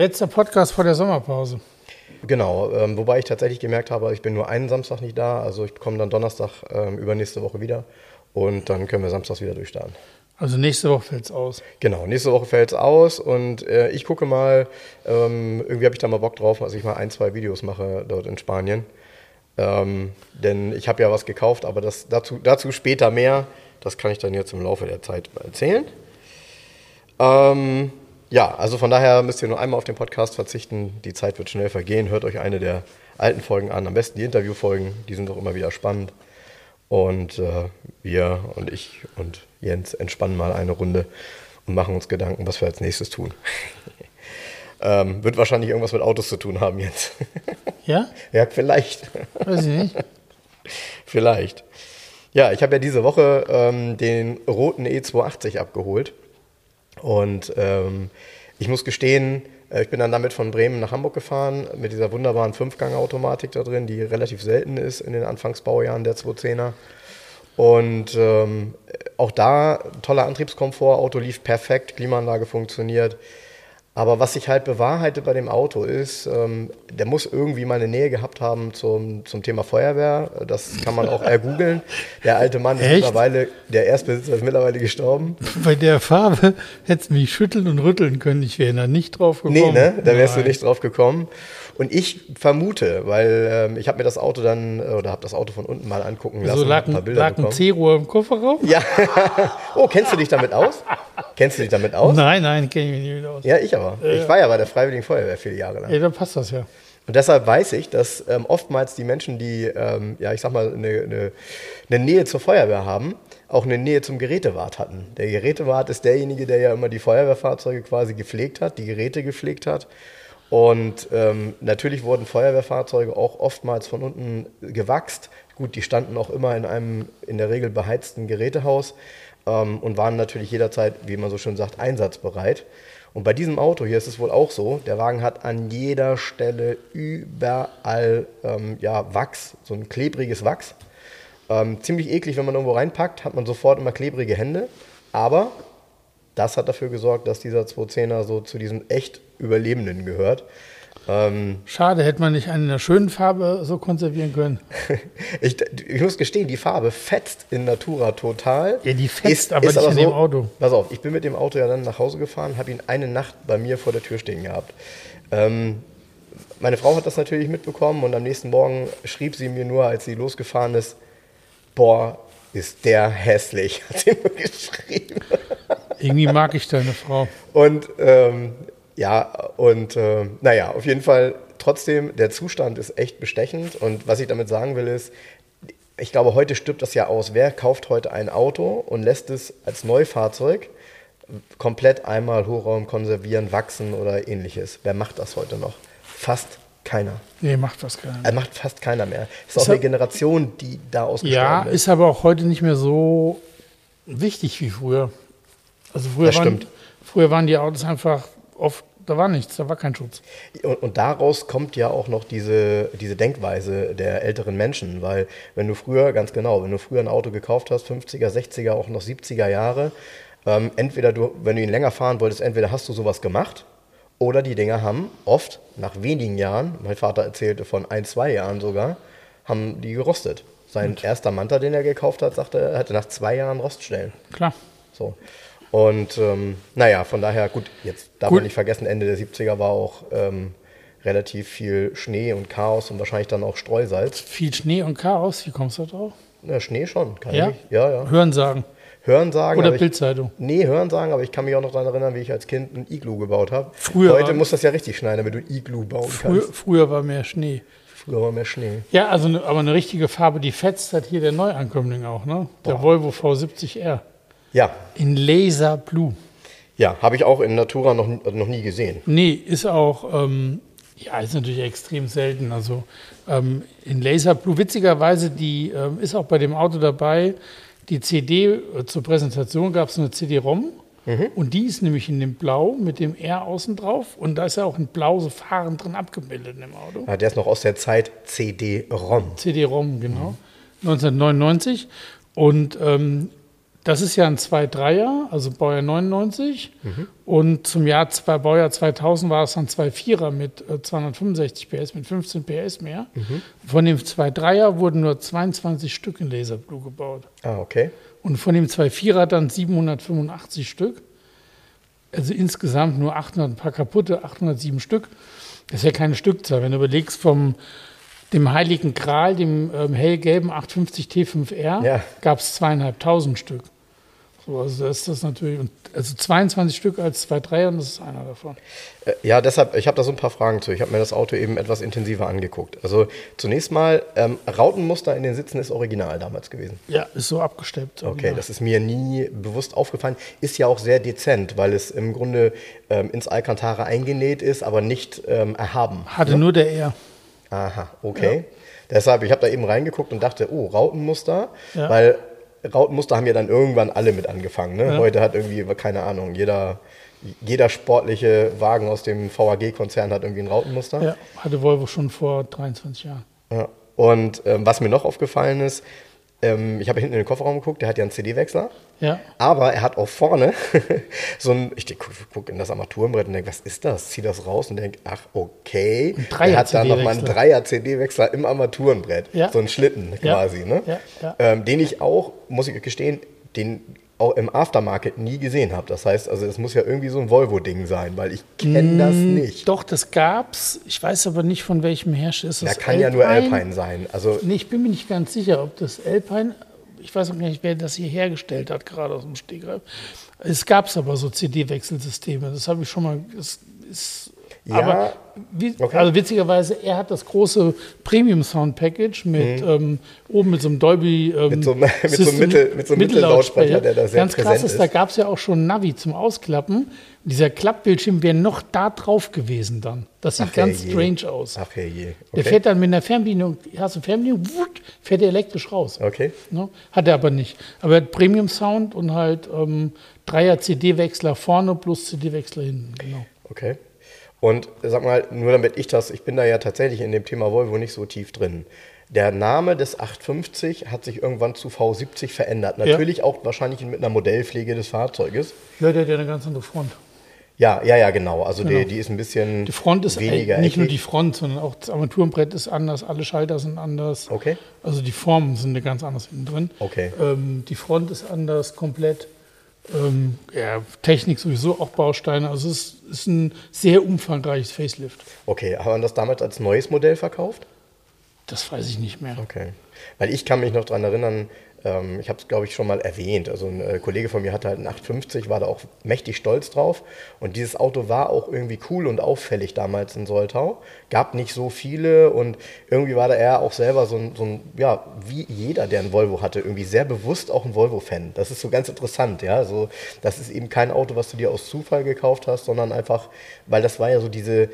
Letzter Podcast vor der Sommerpause. Genau, ähm, wobei ich tatsächlich gemerkt habe, ich bin nur einen Samstag nicht da, also ich komme dann Donnerstag ähm, übernächste Woche wieder und dann können wir samstags wieder durchstarten. Also nächste Woche fällt es aus. Genau, nächste Woche fällt es aus und äh, ich gucke mal, ähm, irgendwie habe ich da mal Bock drauf, dass ich mal ein, zwei Videos mache dort in Spanien. Ähm, denn ich habe ja was gekauft, aber das, dazu, dazu später mehr. Das kann ich dann jetzt im Laufe der Zeit erzählen. Ähm, ja, also von daher müsst ihr nur einmal auf den Podcast verzichten. Die Zeit wird schnell vergehen. Hört euch eine der alten Folgen an. Am besten die Interviewfolgen, die sind auch immer wieder spannend. Und äh, wir und ich und Jens entspannen mal eine Runde und machen uns Gedanken, was wir als nächstes tun. ähm, wird wahrscheinlich irgendwas mit Autos zu tun haben jetzt. ja? Ja, vielleicht. Weiß ich nicht. vielleicht. Ja, ich habe ja diese Woche ähm, den roten E280 abgeholt. Und ähm, ich muss gestehen, äh, ich bin dann damit von Bremen nach Hamburg gefahren mit dieser wunderbaren Fünfgang-Automatik da drin, die relativ selten ist in den Anfangsbaujahren der 210er. Und ähm, auch da toller Antriebskomfort, Auto lief perfekt, Klimaanlage funktioniert. Aber was sich halt bewahrheitet bei dem Auto ist, ähm, der muss irgendwie mal eine Nähe gehabt haben zum, zum Thema Feuerwehr. Das kann man auch ergoogeln. Der alte Mann ist Echt? mittlerweile, der Erstbesitzer ist mittlerweile gestorben. Bei der Farbe hättest du mich schütteln und rütteln können. Ich wäre da nicht drauf gekommen. Nee, ne? Da wärst Nein. du nicht drauf gekommen. Und ich vermute, weil ähm, ich habe mir das Auto dann, äh, oder habe das Auto von unten mal angucken lassen. So lag ein paar ein, Bilder lag ein. C-Rohr im Kofferraum? Ja. oh, kennst du dich damit aus? Kennst du dich damit aus? Nein, nein, kenne ich mich nicht mit aus. Ja, ich aber. Ich war ja bei der Freiwilligen Feuerwehr viele Jahre lang. Ja, dann passt das ja. Und deshalb weiß ich, dass ähm, oftmals die Menschen, die, ähm, ja, ich sag mal, eine, eine, eine Nähe zur Feuerwehr haben, auch eine Nähe zum Gerätewart hatten. Der Gerätewart ist derjenige, der ja immer die Feuerwehrfahrzeuge quasi gepflegt hat, die Geräte gepflegt hat. Und ähm, natürlich wurden Feuerwehrfahrzeuge auch oftmals von unten gewachst. Gut, die standen auch immer in einem in der Regel beheizten Gerätehaus ähm, und waren natürlich jederzeit, wie man so schön sagt, einsatzbereit. Und bei diesem Auto hier ist es wohl auch so, der Wagen hat an jeder Stelle überall ähm, ja, Wachs, so ein klebriges Wachs. Ähm, ziemlich eklig, wenn man irgendwo reinpackt, hat man sofort immer klebrige Hände. Aber das hat dafür gesorgt, dass dieser 210er so zu diesen echt Überlebenden gehört. Ähm, Schade, hätte man nicht eine in einer schönen Farbe so konservieren können. ich, ich muss gestehen, die Farbe fetzt in Natura total. Ja, die fetzt, aber nicht in dem Auto. Pass auf, ich bin mit dem Auto ja dann nach Hause gefahren, habe ihn eine Nacht bei mir vor der Tür stehen gehabt. Ähm, meine Frau hat das natürlich mitbekommen und am nächsten Morgen schrieb sie mir nur, als sie losgefahren ist, boah, ist der hässlich, hat sie mir geschrieben. Irgendwie mag ich deine Frau. Und ähm, ja, und äh, naja, auf jeden Fall trotzdem, der Zustand ist echt bestechend. Und was ich damit sagen will, ist, ich glaube, heute stirbt das ja aus. Wer kauft heute ein Auto und lässt es als Neufahrzeug komplett einmal Hochraum konservieren, wachsen oder ähnliches? Wer macht das heute noch? Fast keiner. Nee, macht gar nicht. Er macht fast keiner mehr. Es ist auch Ist eine er- Generation, die da ausgestorben Ja, ist. ist aber auch heute nicht mehr so wichtig wie früher. Also früher, Das waren, stimmt. früher waren die Autos einfach oft, da war nichts, da war kein Schutz. Und, und daraus kommt ja auch noch diese, diese Denkweise der älteren Menschen, weil wenn du früher, ganz genau, wenn du früher ein Auto gekauft hast, 50er, 60er, auch noch 70er Jahre, ähm, entweder du, wenn du ihn länger fahren wolltest, entweder hast du sowas gemacht oder die Dinger haben oft nach wenigen Jahren, mein Vater erzählte von ein, zwei Jahren sogar, haben die gerostet. Sein erster Manta, den er gekauft hat, sagte er, hatte nach zwei Jahren Roststellen. Klar. So. Und ähm, naja, von daher, gut, jetzt darf Gut. man nicht vergessen, Ende der 70er war auch ähm, relativ viel Schnee und Chaos und wahrscheinlich dann auch Streusalz. Viel Schnee und Chaos, wie kommst du da drauf? Na, Schnee schon, kann Ja? ich. Ja, ja. Hören sagen. Hören sagen. Oder Bildzeitung. Nee, hören sagen, aber ich kann mich auch noch daran erinnern, wie ich als Kind ein Iglu gebaut habe. Früher Heute muss das ja richtig schneien, damit du ein Iglu bauen Früher, kannst. früher war mehr Schnee. Früher war mehr Schnee. Ja, also ne, aber eine richtige Farbe, die fetzt hat hier der Neuankömmling auch, ne? Der Volvo V70R. Ja, In Laser Blue. Ja, habe ich auch in Natura noch, noch nie gesehen. Nee, ist auch, ähm, ja, ist natürlich extrem selten. Also ähm, in Laser Blue, witzigerweise, die ähm, ist auch bei dem Auto dabei. Die CD äh, zur Präsentation gab es eine CD-ROM. Und die ist nämlich in dem Blau mit dem R außen drauf. Und da ist ja auch ein Blau so Fahren drin abgebildet in dem Auto. Ja, der ist noch aus der Zeit CD-ROM. CD-ROM, genau. 1999. Und ähm, das ist ja ein 2.3er, also Baujahr 99. Und zum Jahr zwei, Baujahr 2000 war es dann 2.4er mit äh, 265 PS, mit 15 PS mehr. Von dem 2.3er wurden nur 22 Stück in Laserblue gebaut. Ah, okay. Und von dem 2.4er dann 785 Stück. Also insgesamt nur 800, ein paar kaputte, 807 Stück. Das ist ja keine Stückzahl. Wenn du überlegst, vom dem Heiligen Gral, dem ähm, hellgelben 850 T5R, Ja. gab es zweieinhalbtausend Stück. So, also das ist das natürlich, also 22 Stück als 2.3er, und das ist einer davon. Äh, Ja, deshalb, ich habe da so ein paar Fragen zu. Ich habe mir das Auto eben etwas intensiver angeguckt. Also zunächst mal, ähm, Rautenmuster in den Sitzen ist original damals gewesen. Ja, ist so abgesteppt. Okay, das ist mir nie bewusst aufgefallen. Ist ja auch sehr dezent, weil es im Grunde ähm, ins Alcantara eingenäht ist, aber nicht ähm, erhaben. Hatte nur der R. Aha, okay. Deshalb, ich habe da eben reingeguckt und dachte, oh, Rautenmuster, Ja. weil Rautenmuster haben ja dann irgendwann alle mit angefangen. Ne? Heute hat irgendwie, keine Ahnung, jeder, jeder sportliche Wagen aus dem VAG-Konzern hat irgendwie ein Rautenmuster. Ja, hatte Volvo schon vor 23 Jahren. Ja. Und ähm, was mir noch aufgefallen ist, ähm, ich habe hinten in den Kofferraum geguckt, der hat ja einen CD-Wechsler. Ja. Aber er hat auch vorne so ein, ich gucke guck in das Armaturenbrett und denke, was ist das? Zieh das raus und denke, ach, okay. Ein er hat da nochmal einen CD-Wechsler. Dreier-CD-Wechsler im Armaturenbrett. Ja. So einen Schlitten quasi, ne? Ja, ja. Ähm, den ich auch, muss ich gestehen, den auch im Aftermarket nie gesehen habe. Das heißt, also es muss ja irgendwie so ein Volvo-Ding sein, weil ich kenne das nicht. Doch, das gab's. Ich weiß aber nicht, von welchem Hersteller ist Da das. kann ja nur Alpine sein. Also Nee, ich bin mir nicht ganz sicher, ob das Alpine, ich weiß auch nicht, wer das hier hergestellt hat, gerade aus dem Stegreif. Es gab aber so CD-Wechselsysteme, das habe ich schon mal, das ist, Ja, aber okay. also witzigerweise, er hat das große Premium Sound Package mit ähm, oben mit so einem Dolby ähm, Mhm. Mit so einem- mit so einem System- Mittel- mit so einem Mittellautsprecher, der da sehr Ganz krass ist, da gab es ja auch schon Navi zum Ausklappen. Dieser Klappbildschirm wäre noch da drauf gewesen dann. Das sieht Ach, ganz herrje. strange aus. Ach herrje. Der fährt dann mit einer Fernbedienung, hast du Fernbedienung, wut, fährt er elektrisch raus. Okay. Ne? Hat er aber nicht. Aber er hat Premium Sound und halt ähm, Dreier CD-Wechsler vorne plus CD-Wechsler hinten. Genau. Okay. Und sag mal, nur damit ich das, ich bin da ja tatsächlich in dem Thema Volvo nicht so tief drin. Der Name des 850 hat sich irgendwann zu V70 verändert. Natürlich auch wahrscheinlich mit einer Modellpflege des Fahrzeuges. Ja, der hat ja eine ganz andere Front. Ja, ja, ja, genau. Also Genau. Die, die ist ein bisschen Die Front ist weniger nicht nur eckig. die Front, sondern auch das Armaturenbrett ist anders, alle Schalter sind anders. Okay. Also die Formen sind eine ganz anders hinten drin. Okay. Ähm, die Front ist anders, komplett. Ähm, ja, Technik sowieso auch Bausteine. Also es ist, ein sehr umfangreiches Facelift. Okay, haben wir das damals als neues Modell verkauft? Das weiß ich nicht mehr. Okay. Weil ich kann mich noch daran erinnern, ich habe es, glaube ich, schon mal erwähnt. Also ein äh, Kollege von mir hatte halt einen 850, war da auch mächtig stolz drauf. Und dieses Auto war auch irgendwie cool und auffällig damals in Soltau. Gab nicht so viele und irgendwie war da er auch selber so ein, so ein, ja, wie jeder, der ein Volvo hatte, irgendwie sehr bewusst auch ein Volvo-Fan. Das ist so ganz interessant, ja. So, das ist eben kein Auto, was du dir aus Zufall gekauft hast, sondern einfach, weil das war ja so diese,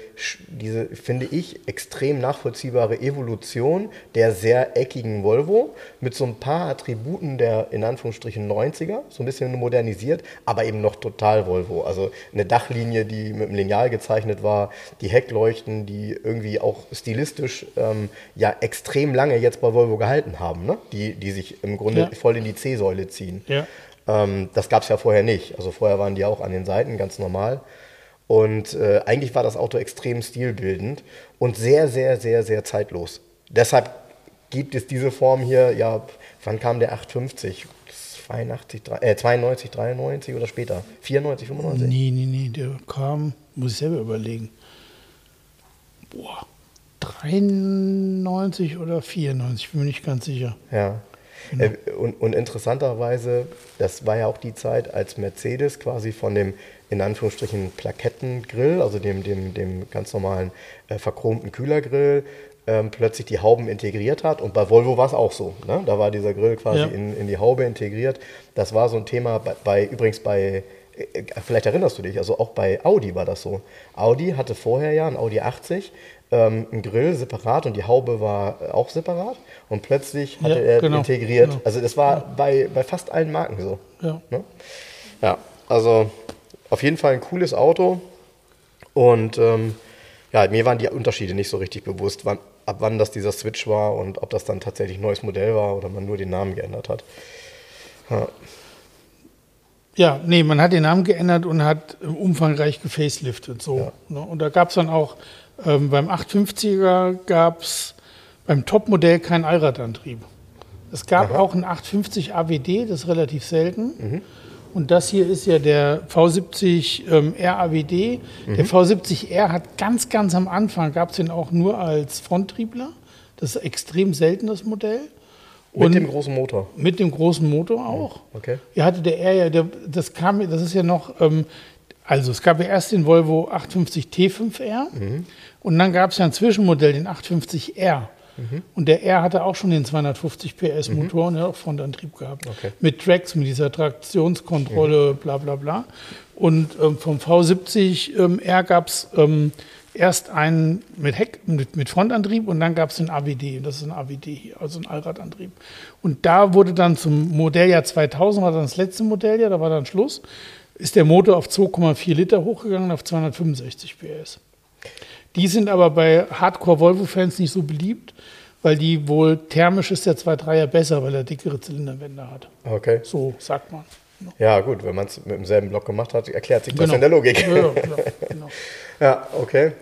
diese, finde ich, extrem nachvollziehbare Evolution der sehr eckigen Volvo mit so ein paar Attributen der in Anführungsstrichen 90er, so ein bisschen modernisiert, aber eben noch total Volvo. Also eine Dachlinie, die mit einem Lineal gezeichnet war, die Heckleuchten, die irgendwie auch stilistisch ähm, ja extrem lange jetzt bei Volvo gehalten haben, ne? die, die sich im Grunde Ja. voll in die C-Säule ziehen. Ja. Ähm, das gab es ja vorher nicht. Also vorher waren die auch an den Seiten ganz normal. Und äh, eigentlich war das Auto extrem stilbildend und sehr, sehr, sehr, sehr zeitlos. Deshalb gibt es diese Form hier, ja, wann kam der 850? 82, drei- äh, 92, 93 oder später? 94, 95? Nee, nee, nee, der kam, muss ich selber überlegen. Boah, 93 oder 94, bin mir nicht ganz sicher. Ja. Äh, und, und interessanterweise, das war ja auch die Zeit, als Mercedes quasi von dem in Anführungsstrichen Plakettengrill, also dem, dem, dem ganz normalen äh, verchromten Kühlergrill, ähm, plötzlich die Hauben integriert hat. Und bei Volvo war es auch so. Ne? Da war dieser Grill quasi Ja. in, in die Haube integriert. Das war so ein Thema bei, bei übrigens bei äh, vielleicht erinnerst du dich, also auch bei Audi war das so. Audi hatte vorher ja ein Audi 80, ähm, ein Grill separat und die Haube war auch separat und plötzlich hatte Ja, er genau, integriert. genau. Also das war bei, bei fast allen Marken so. Ja. Ne? Ja, also auf jeden Fall ein cooles Auto. Und ähm, ja, mir waren die Unterschiede nicht so richtig bewusst, wann, ab wann das dieser Switch war und ob das dann tatsächlich ein neues Modell war oder man nur den Namen geändert hat. Ja, Ja, nee, man hat den Namen geändert und hat äh, umfangreich gefaceliftet. So, Ja. ne? Und da gab es dann auch ähm, beim 850er gab es beim Topmodell keinen Allradantrieb. Es gab auch einen 850 AWD, das ist relativ selten. Und das hier ist ja der V70 ähm, RAWD. Der V70R hat ganz, ganz am Anfang, gab es den auch nur als Fronttriebler. Das ist extrem selten, das Modell. mit Und dem großen Motor. mit dem großen Motor auch. Okay. Ja, hatte der R ja, der, das kam, das ist ja noch, ähm, also es gab ja erst den Volvo 850 T5R und dann gab es ja ein Zwischenmodell, den 850R. Und der R hatte auch schon den 250 PS Motor und er hat auch Frontantrieb gehabt. Okay. Mit Tracks, mit dieser Traktionskontrolle, bla bla bla. Und ähm, vom V70 ähm, R gab es ähm, erst einen mit Heck, mit, mit Frontantrieb und dann gab es den AWD. Und das ist ein AWD hier, also ein Allradantrieb. Und da wurde dann zum Modelljahr 2000, war dann das letzte Modelljahr, da war dann Schluss, ist der Motor auf 2,4 Liter hochgegangen auf 265 PS. Die sind aber bei Hardcore-Volvo-Fans nicht so beliebt, weil die wohl thermisch ist der 2.3er besser, weil er dickere Zylinderwände hat. Okay. So sagt man. Ja, gut, wenn man es mit demselben Block gemacht hat, erklärt sich das Genau. in der Logik. Ja, ja, klar, genau. Ja, okay.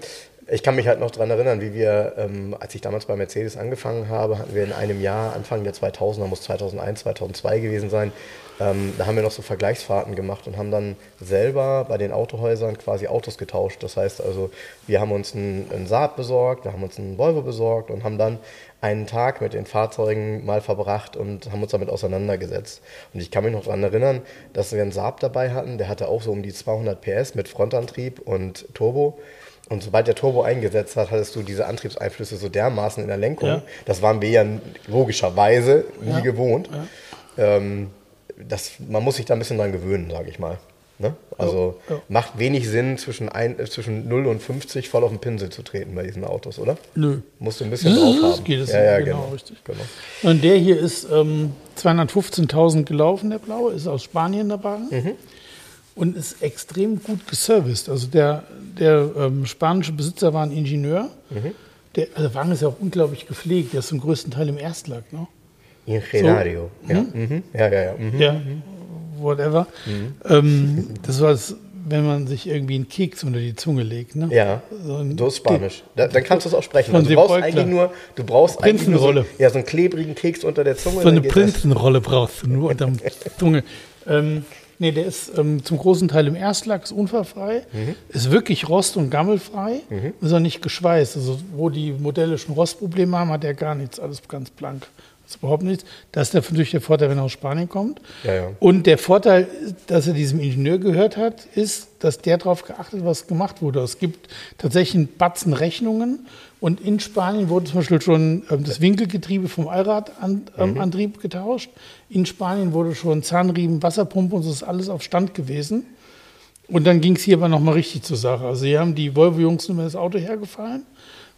Ich kann mich halt noch daran erinnern, wie wir, ähm, als ich damals bei Mercedes angefangen habe, hatten wir in einem Jahr, Anfang der 2000er, muss 2001, 2002 gewesen sein, ähm, da haben wir noch so Vergleichsfahrten gemacht und haben dann selber bei den Autohäusern quasi Autos getauscht. Das heißt also, wir haben uns einen, einen Saab besorgt, wir haben uns einen Volvo besorgt und haben dann einen Tag mit den Fahrzeugen mal verbracht und haben uns damit auseinandergesetzt. Und ich kann mich noch daran erinnern, dass wir einen Saab dabei hatten, der hatte auch so um die 200 PS mit Frontantrieb und Turbo. Und sobald der Turbo eingesetzt hat, hattest du diese Antriebseinflüsse so dermaßen in der Lenkung. Ja. Das waren wir ja logischerweise nie Ja. gewohnt. Ähm, das, man muss sich da ein bisschen dran gewöhnen, sage ich mal. Ne? Also Ja, ja. macht wenig Sinn, zwischen, ein, äh, zwischen 0 und 50 voll auf den Pinsel zu treten bei diesen Autos, oder? Nö. Musst du ein bisschen drauf haben. geht es ja, ja, genau, genau. richtig. genau. Und der hier ist ähm, 215.000 gelaufen, der blaue, ist aus Spanien der Wagen. Mhm. Und ist extrem gut geserviced. Also der, der ähm, spanische Besitzer war ein Ingenieur. Mhm. Der, also der Wagen ist ja auch unglaublich gepflegt. Der ist zum größten Teil im Erstlack. Ne? Ingenario. Ja. Mhm. ja, ja, ja. Mhm. Ja, whatever. Ähm, das war es, wenn man sich irgendwie einen Keks unter die Zunge legt. Ne? Ja, So ein- so ist Spanisch. Da, dann kannst du es auch sprechen. Also du brauchst eigentlich nur, du brauchst eigentlich nur so, Prinzenrolle. ja, so einen klebrigen Keks unter der Zunge. So eine geht das. Prinzenrolle brauchst du nur unterm Zunge. Ähm, nee, der ist ähm, zum großen Teil im Erstlack, ist unfallfrei, Mhm. ist wirklich rost- und gammelfrei, ist auch nicht geschweißt. Also wo die Modelle schon Rostprobleme haben, hat er gar nichts, alles ganz blank. Das ist überhaupt nichts. Das ist der- natürlich der Vorteil, wenn er aus Spanien kommt. Ja, ja. Und der Vorteil, dass er diesem Ingenieur gehört hat, ist, dass der darauf geachtet hat, was gemacht wurde. Es gibt tatsächlich einen Batzen Rechnungen. Und in Spanien wurde zum Beispiel schon ähm, das Winkelgetriebe vom Allradantrieb ähm, Antrieb getauscht. In Spanien wurde schon Zahnriemen, Wasserpumpe und das ist alles auf Stand gewesen. Und dann ging es hier aber nochmal richtig zur Sache. Also hier haben die Volvo-Jungs nur das Auto hergefallen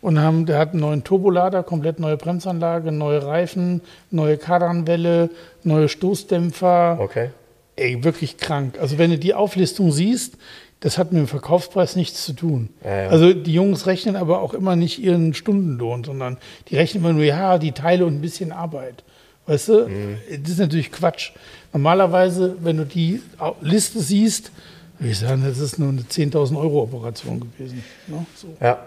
und haben, der hat einen neuen Turbolader, komplett neue Bremsanlage, neue Reifen, neue Kardanwelle, neue Stoßdämpfer. Okay. Ey, wirklich krank. Also wenn du die Auflistung siehst, das hat mit dem Verkaufspreis nichts zu tun. Ja, ja. Also die Jungs rechnen aber auch immer nicht ihren Stundenlohn, sondern die rechnen immer nur, ja, die Teile und ein bisschen Arbeit. Weißt du? Mhm. Das ist natürlich Quatsch. Normalerweise, wenn du die Liste siehst, würde ich sagen, das ist nur eine 10.000 Euro Operation gewesen. Ne? So. Ja.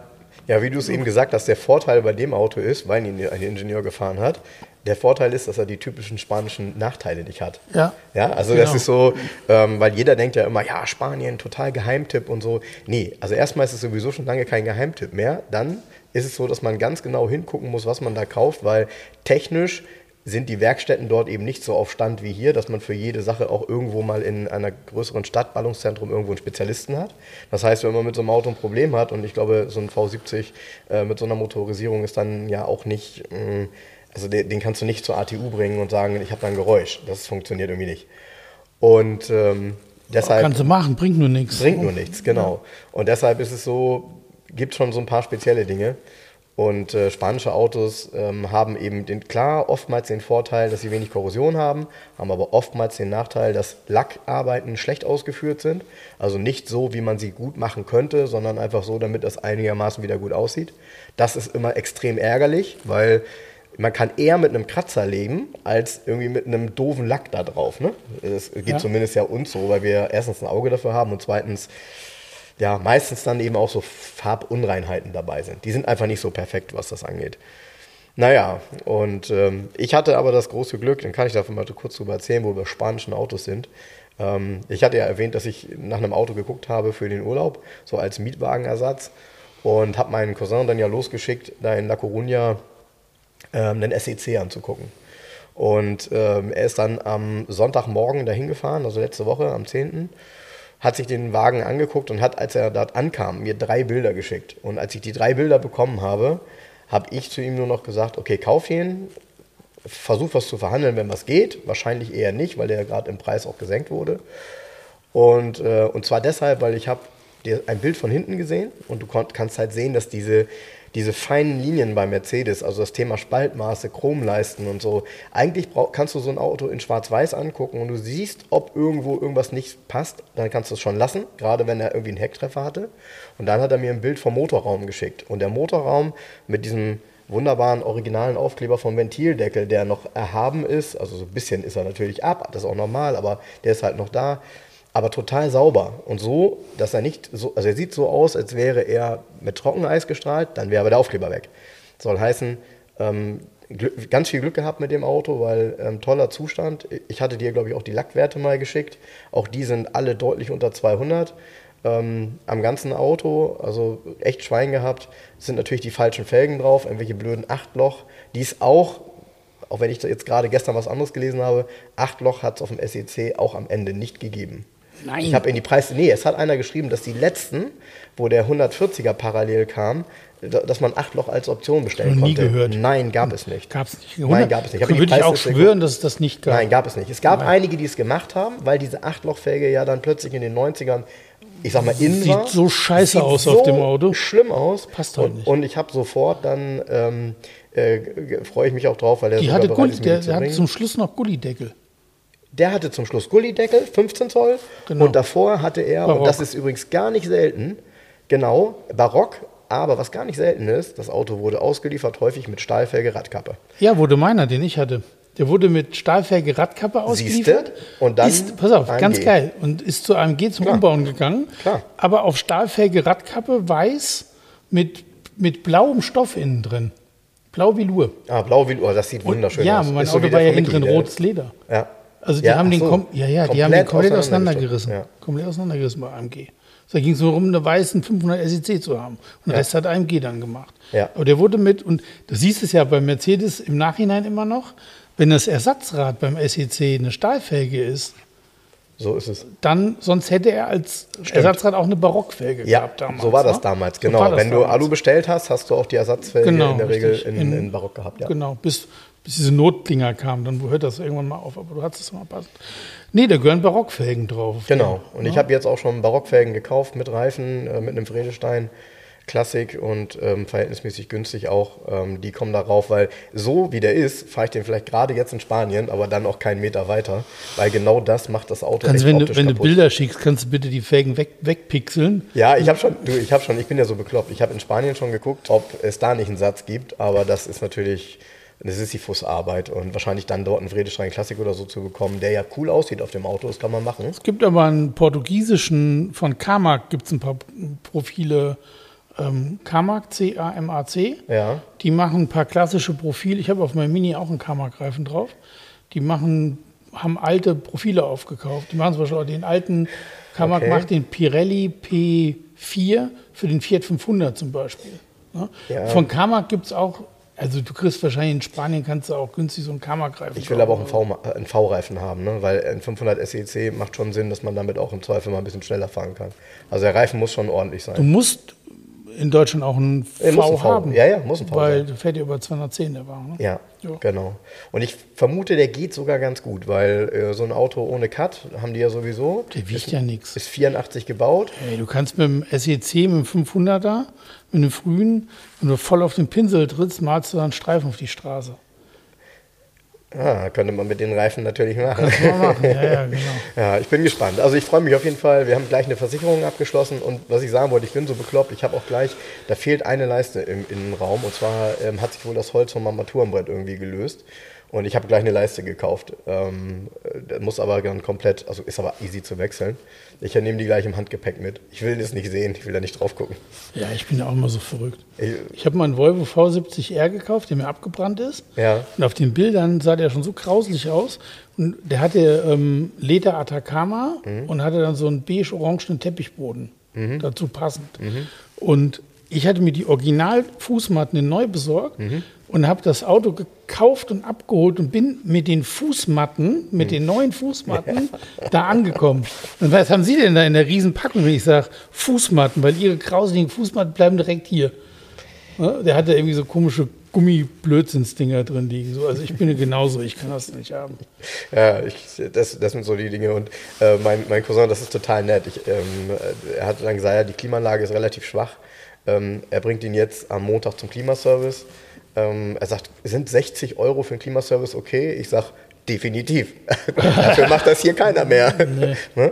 Ja, wie du es eben gesagt hast, der Vorteil bei dem Auto ist, weil ihn ein Ingenieur gefahren hat, der Vorteil ist, dass er die typischen spanischen Nachteile nicht hat. Ja. Ja, also Genau. das ist so, ähm, weil jeder denkt ja immer, ja, Spanien, total Geheimtipp und so. Nee, also erstmal ist es sowieso schon lange kein Geheimtipp mehr. Dann ist es so, dass man ganz genau hingucken muss, was man da kauft, weil technisch sind die Werkstätten dort eben nicht so auf Stand wie hier, dass man für jede Sache auch irgendwo mal in einer größeren Stadt, Ballungszentrum, irgendwo einen Spezialisten hat. Das heißt, wenn man mit so einem Auto ein Problem hat und ich glaube, so ein V70 äh, mit so einer Motorisierung ist dann ja auch nicht, mh, also den, den kannst du nicht zur ATU bringen und sagen, ich habe da ein Geräusch. Das funktioniert irgendwie nicht. Und ähm, deshalb Kannst du machen, bringt nur nichts. bringt nur nichts, genau. Und deshalb ist es so, gibt schon so ein paar spezielle Dinge. Und äh, spanische Autos ähm, haben eben den, klar oftmals den Vorteil, dass sie wenig Korrosion haben, haben aber oftmals den Nachteil, dass Lackarbeiten schlecht ausgeführt sind. Also nicht so, wie man sie gut machen könnte, sondern einfach so, damit das einigermaßen wieder gut aussieht. Das ist immer extrem ärgerlich, weil man kann eher mit einem Kratzer leben, als irgendwie mit einem doofen Lack da drauf. Ne? Das geht Ja. zumindest ja uns so, weil wir erstens ein Auge dafür haben und zweitens ja, meistens dann eben auch so Farbunreinheiten dabei sind. Die sind einfach nicht so perfekt, was das angeht. Naja, und ähm, ich hatte aber das große Glück, dann kann ich davon mal kurz drüber erzählen, wo wir spanischen Autos sind. Ähm, ich hatte ja erwähnt, dass ich nach einem Auto geguckt habe für den Urlaub, so als Mietwagenersatz und habe meinen Cousin dann ja losgeschickt, da in La Coruña ähm, einen SEC anzugucken. Und ähm, er ist dann am Sonntagmorgen dahin gefahren, also letzte Woche am 10., hat sich den Wagen angeguckt und hat, als er dort ankam, mir drei Bilder geschickt. Und als ich die drei Bilder bekommen habe, habe ich zu ihm nur noch gesagt, okay, kauf ihn, versuch was zu verhandeln, wenn was geht. Wahrscheinlich eher nicht, weil der gerade im Preis auch gesenkt wurde. Und, äh, und zwar deshalb, weil ich habe dir ein Bild von hinten gesehen und du kannst halt sehen, dass diese, diese feinen Linien bei Mercedes, also das Thema Spaltmaße, Chromleisten und so, eigentlich brauch, kannst du so ein Auto in Schwarz-Weiß angucken und du siehst, ob irgendwo irgendwas nicht passt, dann kannst du es schon lassen, gerade wenn er irgendwie einen Hecktreffer hatte. Und dann hat er mir ein Bild vom Motorraum geschickt. Und der Motorraum mit diesem wunderbaren originalen Aufkleber vom Ventildeckel, der noch erhaben ist, also so ein bisschen ist er natürlich ab, das ist auch normal, aber der ist halt noch da aber total sauber und so, dass er nicht so, also er sieht so aus, als wäre er mit Trockeneis gestrahlt, dann wäre aber der Aufkleber weg. Soll heißen, ähm, ganz viel Glück gehabt mit dem Auto, weil ähm, toller Zustand. Ich hatte dir, glaube ich, auch die Lackwerte mal geschickt. Auch die sind alle deutlich unter 200 ähm, am ganzen Auto. Also echt Schwein gehabt. Es sind natürlich die falschen Felgen drauf, irgendwelche blöden Achtloch, die es auch auch wenn ich jetzt gerade gestern was anderes gelesen habe, Achtloch hat es auf dem SEC auch am Ende nicht gegeben. Nein. Ich habe in die Preise. Nee, es hat einer geschrieben, dass die letzten, wo der 140er parallel kam, da- dass man Achtloch als Option bestellen nie konnte. gehört. Nein, gab es nicht. Gab es nicht. Nein, gab es nicht. Ich Würde ich auch schwören, dass es das nicht gab. Nein, gab es nicht. Es gab einige, die es gemacht haben, weil diese Achtlochfelge ja dann plötzlich in den 90ern, ich sag mal, in Sieht war. so scheiße Sieht aus so auf dem Auto. schlimm aus. Passt halt und, nicht. Und ich habe sofort dann, ähm, äh, freue ich mich auch drauf, weil der Die hatte Gulli, der, der bringen. zum Schluss noch Gullideckel. Der hatte zum Schluss Gullideckel, 15 Zoll. Genau. Und davor hatte er, Barock. und das ist übrigens gar nicht selten, genau, Barock. Aber was gar nicht selten ist, das Auto wurde ausgeliefert, häufig mit Stahlfelge Radkappe. Ja, wurde meiner, den ich hatte. Der wurde mit Stahlfelge Radkappe ausgeliefert. Siehste? Und dann ist, pass auf, AMG. ganz geil. Und ist zu AMG zum Klar. Umbauen gegangen. Klar. Aber auf Stahlfelge Radkappe weiß mit, mit blauem Stoff innen drin. Blau wie Lur. Ah, blau wie, oh, das sieht wunderschön ja, aus. aber mein Ist so Auto wie war ja hinten drin rotes Leder. Ja. Also die Ja, haben den, so. kom ja, ja, die haben den komplett auseinandergerissen. Ja. Komplett auseinandergerissen bei AMG. So, da ging es nur darum, eine weißen 500 SEC zu haben. Und Ja. Rest hat AMG dann gemacht. Ja. Aber der wurde mit, und du siehst es ja bei Mercedes im Nachhinein immer noch, wenn das Ersatzrad beim SEC eine Stahlfelge ist, So ist es. dann, sonst hätte er als Ersatzrad auch eine Barockfelge Ja, gehabt damals. so war das ne? damals, So genau. war das Wenn du damals. Alu bestellt hast, hast du auch die Ersatzfelge Genau, in der Regel richtig. in, In- in Barock gehabt. Ja. Genau, bis, bis diese Notdinger kamen, dann hört das irgendwann mal auf, aber du hattest es mal passend. Nee, da gehören Barockfelgen drauf. Genau. Und ich habe jetzt auch schon Barockfelgen gekauft mit Reifen, äh, mit einem Vredestein. Klassik und ähm, verhältnismäßig günstig auch. Ähm, die kommen darauf, weil so wie der ist, fahre ich den vielleicht gerade jetzt in Spanien, aber dann auch keinen Meter weiter, weil genau das macht das Auto Kannst, echt wenn du, wenn du kaputt. Bilder schickst, kannst du bitte die Felgen weg, wegpixeln. Ja, ich habe schon, du, ich habe schon, ich bin ja so bekloppt. Ich habe in Spanien schon geguckt, ob es da nicht einen Satz gibt, aber das ist natürlich, das ist die Fußarbeit und wahrscheinlich dann dort einen Vredestein Klassik oder so zu bekommen, der ja cool aussieht auf dem Auto, das kann man machen. Es gibt aber einen portugiesischen, von Carmack gibt es ein paar Profile, ähm, Carmack, C-A-M-A-C. Ja. Die machen ein paar klassische Profile. Ich habe auf meinem Mini auch einen Carmack-Reifen drauf. Die machen, haben alte Profile aufgekauft. Die machen zum Beispiel auch den alten, Carmack Okay. macht den Pirelli P4 für den Fiat 500 zum Beispiel. Ja? Ja. Von Carmack gibt es auch, also du kriegst wahrscheinlich in Spanien, kannst du auch günstig so einen Carmack-Reifen Ich will aber auch einen V-Reifen haben, ne? weil ein 500 SEC macht schon Sinn, dass man damit auch im Zweifel mal ein bisschen schneller fahren kann. Also der Reifen muss schon ordentlich Du sein. musst in Deutschland auch einen Er muss V ein V. haben. Ja, ja, muss ein V Weil sein. der fährt ja über 210, der Wagen. Ne? Ja, Ja. genau. Und ich vermute, der geht sogar ganz gut, weil äh, so ein Auto ohne Cut haben die ja sowieso. Der wiegt ja nichts. Ist 84 gebaut. Ey, du kannst mit dem SEC, mit dem 500er, mit dem frühen, wenn du voll auf den Pinsel trittst, malst du dann Streifen auf die Straße. Ah, könnte man mit den Reifen natürlich machen. Machen, ja, ja, genau. Ja, ich bin gespannt. Also ich freue mich auf jeden Fall. Wir haben gleich eine Versicherung abgeschlossen und was ich sagen wollte, ich bin so bekloppt. Ich habe auch gleich, da fehlt eine Leiste im Innenraum und zwar ähm, hat sich wohl das Holz vom Armaturenbrett irgendwie gelöst und ich habe gleich eine Leiste gekauft. Ähm, äh, muss aber dann komplett, also ist aber easy zu wechseln. Ich nehme die gleich im Handgepäck mit. Ich will das nicht sehen, ich will da nicht drauf gucken. Ja, ich bin ja auch immer so verrückt. Ich, Ich habe mal einen Volvo V70R gekauft, der mir abgebrannt ist. ja, Und auf den Bildern sah der schon so grauslich aus. Und der hatte ähm, Leder Atacama und hatte dann so einen beige-orangenen Teppichboden dazu passend. Und ich hatte mir die Original-Fußmatten in neu besorgt und habe das Auto gekauft und abgeholt und bin mit den Fußmatten, mit den neuen Fußmatten da angekommen. Und was haben Sie denn da in der Riesenpackung, wenn ich sage Fußmatten? Weil Ihre grauseligen Fußmatten bleiben direkt hier. Der hatte irgendwie so komische Gummiblödsinnsdinger drin liegen. So, also ich bin ja genauso, ich kann das nicht haben. Ja, ich, das, das sind so die Dinge. Und äh, mein, mein Cousin, das ist total nett. Ich, ähm, er hat dann gesagt, ja, die Klimaanlage ist relativ schwach. Ähm, er bringt ihn jetzt am Montag zum Klimaservice. Ähm, er sagt, sind 60 Euro für einen Klimaservice okay? Ich sage, definitiv. Dafür macht das hier keiner mehr. Ne?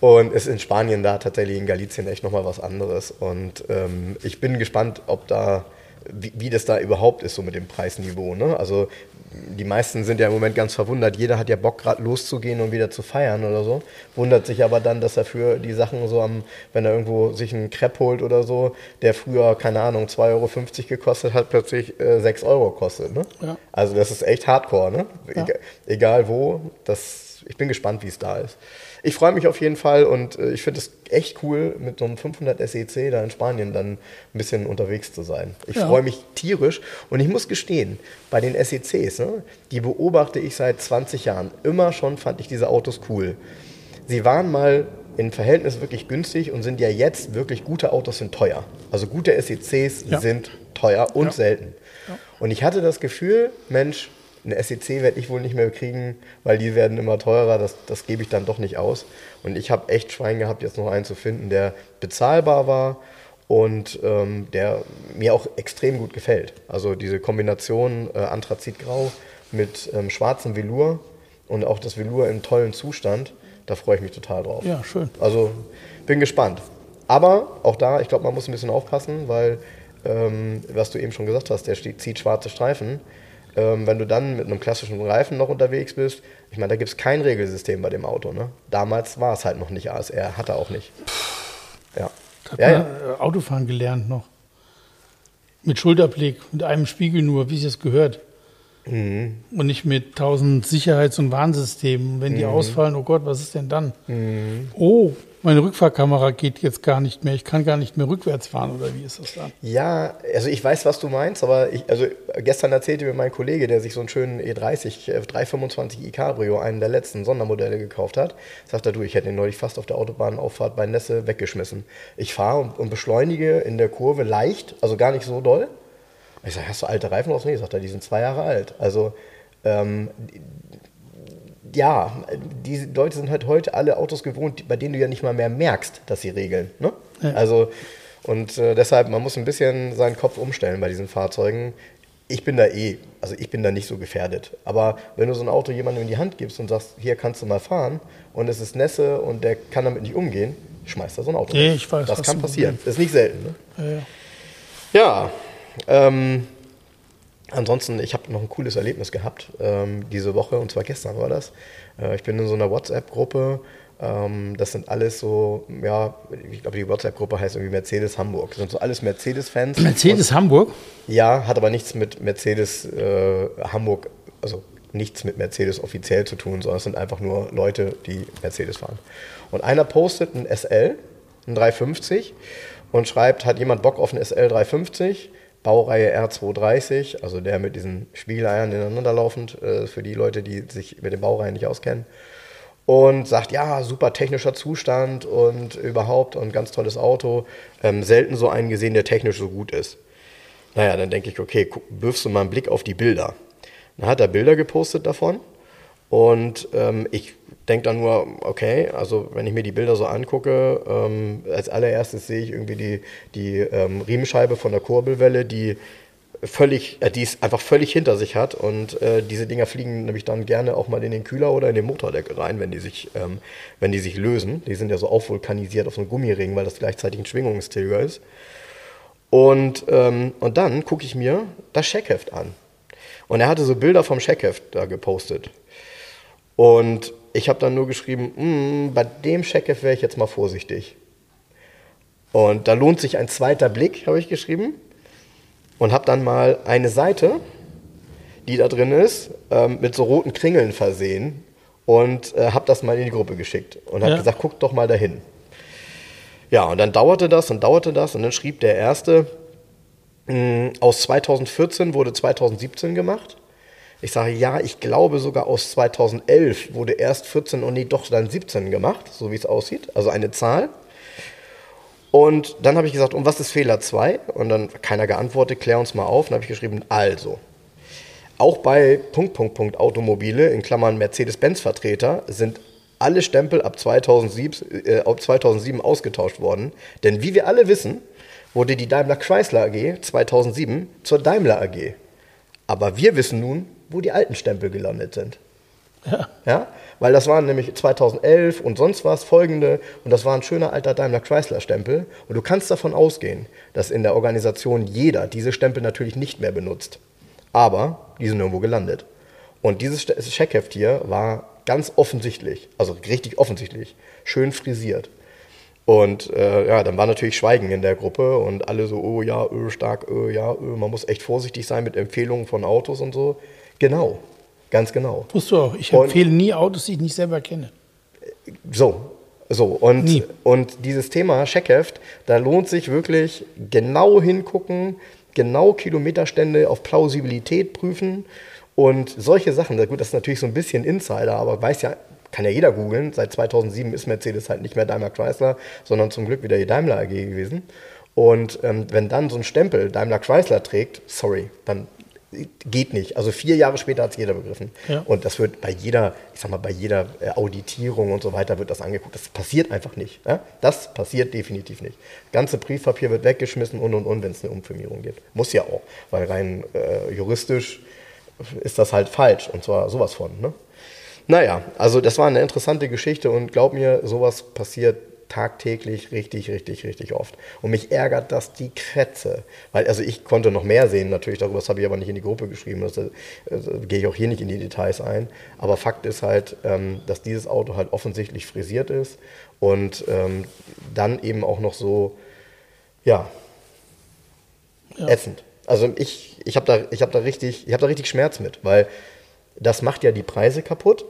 Und es ist in Spanien da tatsächlich in Galicien echt nochmal was anderes. Und ähm, ich bin gespannt, ob da, wie, wie das da überhaupt ist, so mit dem Preisniveau. Ne? Also die meisten sind ja im Moment ganz verwundert. Jeder hat ja Bock, gerade loszugehen und wieder zu feiern oder so. Wundert sich aber dann, dass er für die Sachen so am, wenn er irgendwo sich einen Crepe holt oder so, der früher, keine Ahnung, 2,50 Euro gekostet hat, plötzlich äh, 6 Euro kostet. Ne? Ja. Also das ist echt hardcore, ne? Ja. Egal, egal wo, das, ich bin gespannt, wie es da ist. Ich freue mich auf jeden Fall und äh, ich finde es echt cool, mit so einem 500 SEC da in Spanien dann ein bisschen unterwegs zu sein. Ich Ja. freue mich tierisch und ich muss gestehen, bei den SECs, ne, die beobachte ich seit 20 Jahren. Immer schon fand ich diese Autos cool. Sie waren mal in Verhältnis wirklich günstig und sind ja jetzt wirklich gute Autos sind teuer. Also gute SECs Ja. sind teuer und Ja. selten. Und ich hatte das Gefühl, Mensch, eine SEC werde ich wohl nicht mehr kriegen, weil die werden immer teurer, das, das gebe ich dann doch nicht aus. Und ich habe echt Schwein gehabt, jetzt noch einen zu finden, der bezahlbar war und ähm, der mir auch extrem gut gefällt. Also diese Kombination äh, Anthrazitgrau mit ähm, schwarzem Velour und auch das Velour im tollen Zustand, da freue ich mich total drauf. Ja, schön. Also bin gespannt. Aber auch da, ich glaube, man muss ein bisschen aufpassen, weil, ähm, was du eben schon gesagt hast, der zieht schwarze Streifen. Ähm, wenn du dann mit einem klassischen Reifen noch unterwegs bist, ich meine, da gibt es kein Regelsystem bei dem Auto. Ne? Damals war es halt noch nicht ASR, hat er auch nicht. Ja. Hat Ja, ja. äh, Autofahren gelernt noch. Mit Schulterblick, mit einem Spiegel nur, wie es es gehört. Mhm. Und nicht mit tausend Sicherheits- und Warnsystemen. Wenn Mhm. die ausfallen, oh Gott, was ist denn dann? Oh, meine Rückfahrkamera geht jetzt gar nicht mehr. Ich kann gar nicht mehr rückwärts fahren, oder wie ist das dann? Ja, also ich weiß, was du meinst, aber ich, also gestern erzählte mir mein Kollege, der sich so einen schönen E E30 äh, 325i Cabrio, einen der letzten Sondermodelle gekauft hat, sagt er, du, ich hätte ihn neulich fast auf der Autobahnauffahrt bei Nässe weggeschmissen. Ich fahre und, und beschleunige in der Kurve leicht, also gar nicht so doll. Ich sage, hast du alte Reifen drauf? Nee, sagt er, die sind zwei Jahre alt. Also ähm, ja, die Leute sind halt heute alle Autos gewohnt, bei denen du ja nicht mal mehr merkst, dass sie regeln. Ne? Ja. Also, und äh, deshalb, man muss ein bisschen seinen Kopf umstellen bei diesen Fahrzeugen. Ich bin da eh, also ich bin da nicht so gefährdet. Aber wenn du so ein Auto jemandem in die Hand gibst und sagst, hier kannst du mal fahren und es ist Nässe und der kann damit nicht umgehen, schmeißt er so ein Auto. Nee, ich weiß, Das kann passieren. Ist nicht selten. Ne? Ja, ja. Ja, ähm, ansonsten, ich habe noch ein cooles Erlebnis gehabt ähm, diese Woche, und zwar gestern war das. Äh, ich bin in so einer WhatsApp-Gruppe. Ähm, das sind alles so, ja, ich glaube, die WhatsApp-Gruppe heißt irgendwie Mercedes Hamburg. Das sind so alles Mercedes-Fans. Mercedes Hamburg? Ja, hat aber nichts mit Mercedes äh, Hamburg, also nichts mit Mercedes offiziell zu tun, sondern es sind einfach nur Leute, die Mercedes fahren. Und einer postet ein SL, ein 350 und schreibt, hat jemand Bock auf einen SL 350, Baureihe R230, also der mit diesen Spiegeleiern ineinander laufend, äh, für die Leute, die sich mit den Baureihen nicht auskennen. und sagt, ja, super technischer Zustand und überhaupt und ganz tolles Auto. Ähm, selten so einen gesehen, der technisch so gut ist. Naja, dann denke ich, okay, wirfst du mal einen Blick auf die Bilder. Dann hat er Bilder gepostet davon und ähm, ich denke dann nur, okay, also wenn ich mir die Bilder so angucke, ähm, als allererstes sehe ich irgendwie die, die ähm, Riemenscheibe von der Kurbelwelle, die völlig, äh, die es einfach völlig hinter sich hat und äh, diese Dinger fliegen nämlich dann gerne auch mal in den Kühler oder in den Motordeckel rein, wenn die sich, ähm, wenn die sich lösen. Die sind ja so aufvulkanisiert auf so einem Gummiring, weil das gleichzeitig ein Schwingungsträger ist. Und, ähm, und dann gucke ich mir das Scheckheft an. Und er hatte so Bilder vom Scheckheft da gepostet. Und ich habe dann nur geschrieben, mm, bei dem Scheckheft wäre ich jetzt mal vorsichtig. Und da lohnt sich ein zweiter Blick, habe ich geschrieben und habe dann mal eine Seite, die da drin ist, ähm, mit so roten Kringeln versehen und äh, habe das mal in die Gruppe geschickt und habe ja. gesagt, guck doch mal dahin. Ja, und dann dauerte das und dauerte das und dann schrieb der erste, mh, hm, aus 2014 wurde 2017 gemacht. Ich sage, ja, ich glaube sogar aus 2011 wurde erst 14 und nee, doch dann 17 gemacht, so wie es aussieht. Also eine Zahl. Und dann habe ich gesagt, und was ist Fehler 2? Und dann keiner geantwortet, klär uns mal auf. Dann habe ich geschrieben, also, auch bei Punkt, Punkt, Punkt Automobile, in Klammern Mercedes-Benz-Vertreter, sind alle Stempel ab 2007, äh, ab 2007 ausgetauscht worden. Denn wie wir alle wissen, wurde die Daimler Chrysler AG 2007 zur Daimler AG. Aber wir wissen nun, wo die alten Stempel gelandet sind. Ja. ja? Weil das waren nämlich 2011 und sonst was folgende und das war ein schöner alter Daimler Chrysler Stempel und du kannst davon ausgehen, dass in der Organisation jeder diese Stempel natürlich nicht mehr benutzt. Aber die sind irgendwo gelandet. Und dieses Checkheft hier war ganz offensichtlich, also richtig offensichtlich, schön frisiert. Und äh, ja, dann war natürlich Schweigen in der Gruppe und alle so, oh ja, öh, stark, öh, ja, öh, man muss echt vorsichtig sein mit Empfehlungen von Autos und so. Genau, Ganz genau. Tust du auch. Ich empfehle nie Autos, die ich nicht selber kenne. So, so. Und, nie. und dieses Thema Checkheft, da lohnt sich wirklich genau hingucken, genau Kilometerstände auf Plausibilität prüfen und solche Sachen. Gut, das ist natürlich so ein bisschen Insider, aber weiß ja, kann ja jeder googeln. Seit 2007 ist Mercedes halt nicht mehr Daimler Chrysler, sondern zum Glück wieder die Daimler AG gewesen. Und ähm, wenn dann so ein Stempel Daimler Chrysler trägt, sorry, dann geht nicht. Also vier Jahre später hat es jeder begriffen. Ja. Und das wird bei jeder, ich sag mal, bei jeder äh, Auditierung und so weiter wird das angeguckt. Das passiert einfach nicht. Ja? Das passiert definitiv nicht. Das ganze Briefpapier wird weggeschmissen und und und, wenn es eine Umfirmierung gibt. Muss ja auch, weil rein äh, juristisch ist das halt falsch und zwar sowas von. Ne? Naja, also das war eine interessante Geschichte und glaub mir, sowas passiert tagtäglich richtig, richtig, richtig oft. Und mich ärgert das die Krätze. Weil, also ich konnte noch mehr sehen, natürlich, darüber habe ich aber nicht in die Gruppe geschrieben. Das, das, das gehe ich auch hier nicht in die Details ein. Aber Fakt ist halt, ähm, dass dieses Auto halt offensichtlich frisiert ist und ähm, dann eben auch noch so, ja, ja. ätzend. Also ich, ich habe da, hab da, richtig, hab da richtig Schmerz mit, weil das macht ja die Preise kaputt.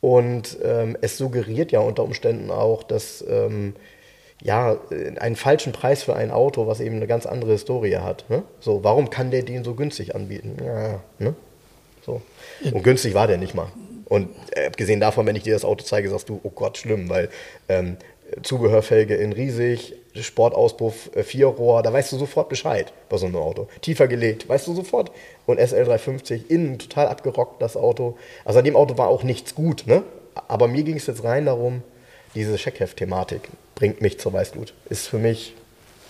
Und ähm, es suggeriert ja unter Umständen auch, dass ähm, ja, einen falschen Preis für ein Auto, was eben eine ganz andere Historie hat. Ne? So, warum kann der den so günstig anbieten? Ja, ne? so. Und günstig war der nicht mal. Und äh, abgesehen davon, wenn ich dir das Auto zeige, sagst du, oh Gott, schlimm, weil ähm, Zubehörfelge in riesig, Sportauspuff, äh, Vierrohr, da weißt du sofort Bescheid bei so einem Auto. Tiefer gelegt, weißt du sofort. Und SL350, innen total abgerockt, das Auto. Also an dem Auto war auch nichts gut, ne? Aber mir ging es jetzt rein darum, diese Checkheft-Thematik bringt mich zur Weißglut. Ist für mich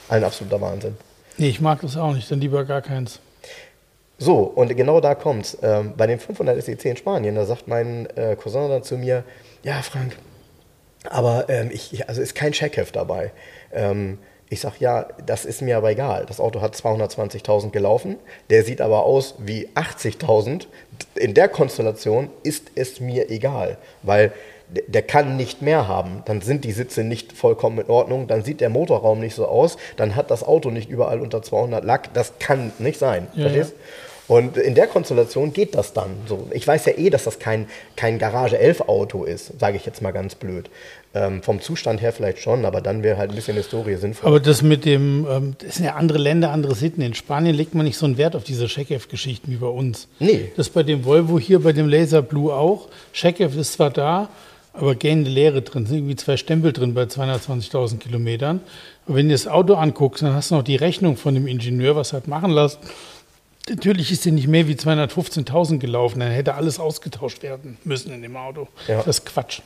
ein absoluter Wahnsinn. Nee, ich mag das auch nicht, dann lieber gar keins. So, und genau da kommt's. Ähm, bei dem 500 SEC in Spanien, da sagt mein äh, Cousin dann zu mir, ja Frank, aber ähm, ich, also ist kein Checkheft dabei. Ähm, ich sage, ja, das ist mir aber egal. Das Auto hat 220.000 gelaufen, der sieht aber aus wie 80.000. In der Konstellation ist es mir egal, weil der kann nicht mehr haben. Dann sind die Sitze nicht vollkommen in Ordnung, dann sieht der Motorraum nicht so aus, dann hat das Auto nicht überall unter 200 Lack. Das kann nicht sein. Ja, verstehst? Ja. Und in der Konstellation geht das dann so. Ich weiß ja eh, dass das kein, kein Garage 11 Auto ist, sage ich jetzt mal ganz blöd. Ähm, vom Zustand her vielleicht schon, aber dann wäre halt ein bisschen Historie sinnvoll. Aber das mit dem, ähm, das sind ja andere Länder, andere Sitten. In Spanien legt man nicht so einen Wert auf diese Checkheft-Geschichten wie bei uns. Nee. Das bei dem Volvo hier, bei dem Laser Blue auch. Checkheft ist zwar da, aber gähnende Leere drin. Es sind irgendwie zwei Stempel drin bei 220.000 Kilometern. Und wenn du das Auto anguckst, dann hast du noch die Rechnung von dem Ingenieur, was er hat machen lassen. Natürlich ist er nicht mehr wie 215.000 gelaufen, dann hätte alles ausgetauscht werden müssen in dem Auto. Ja. Das ist Quatsch.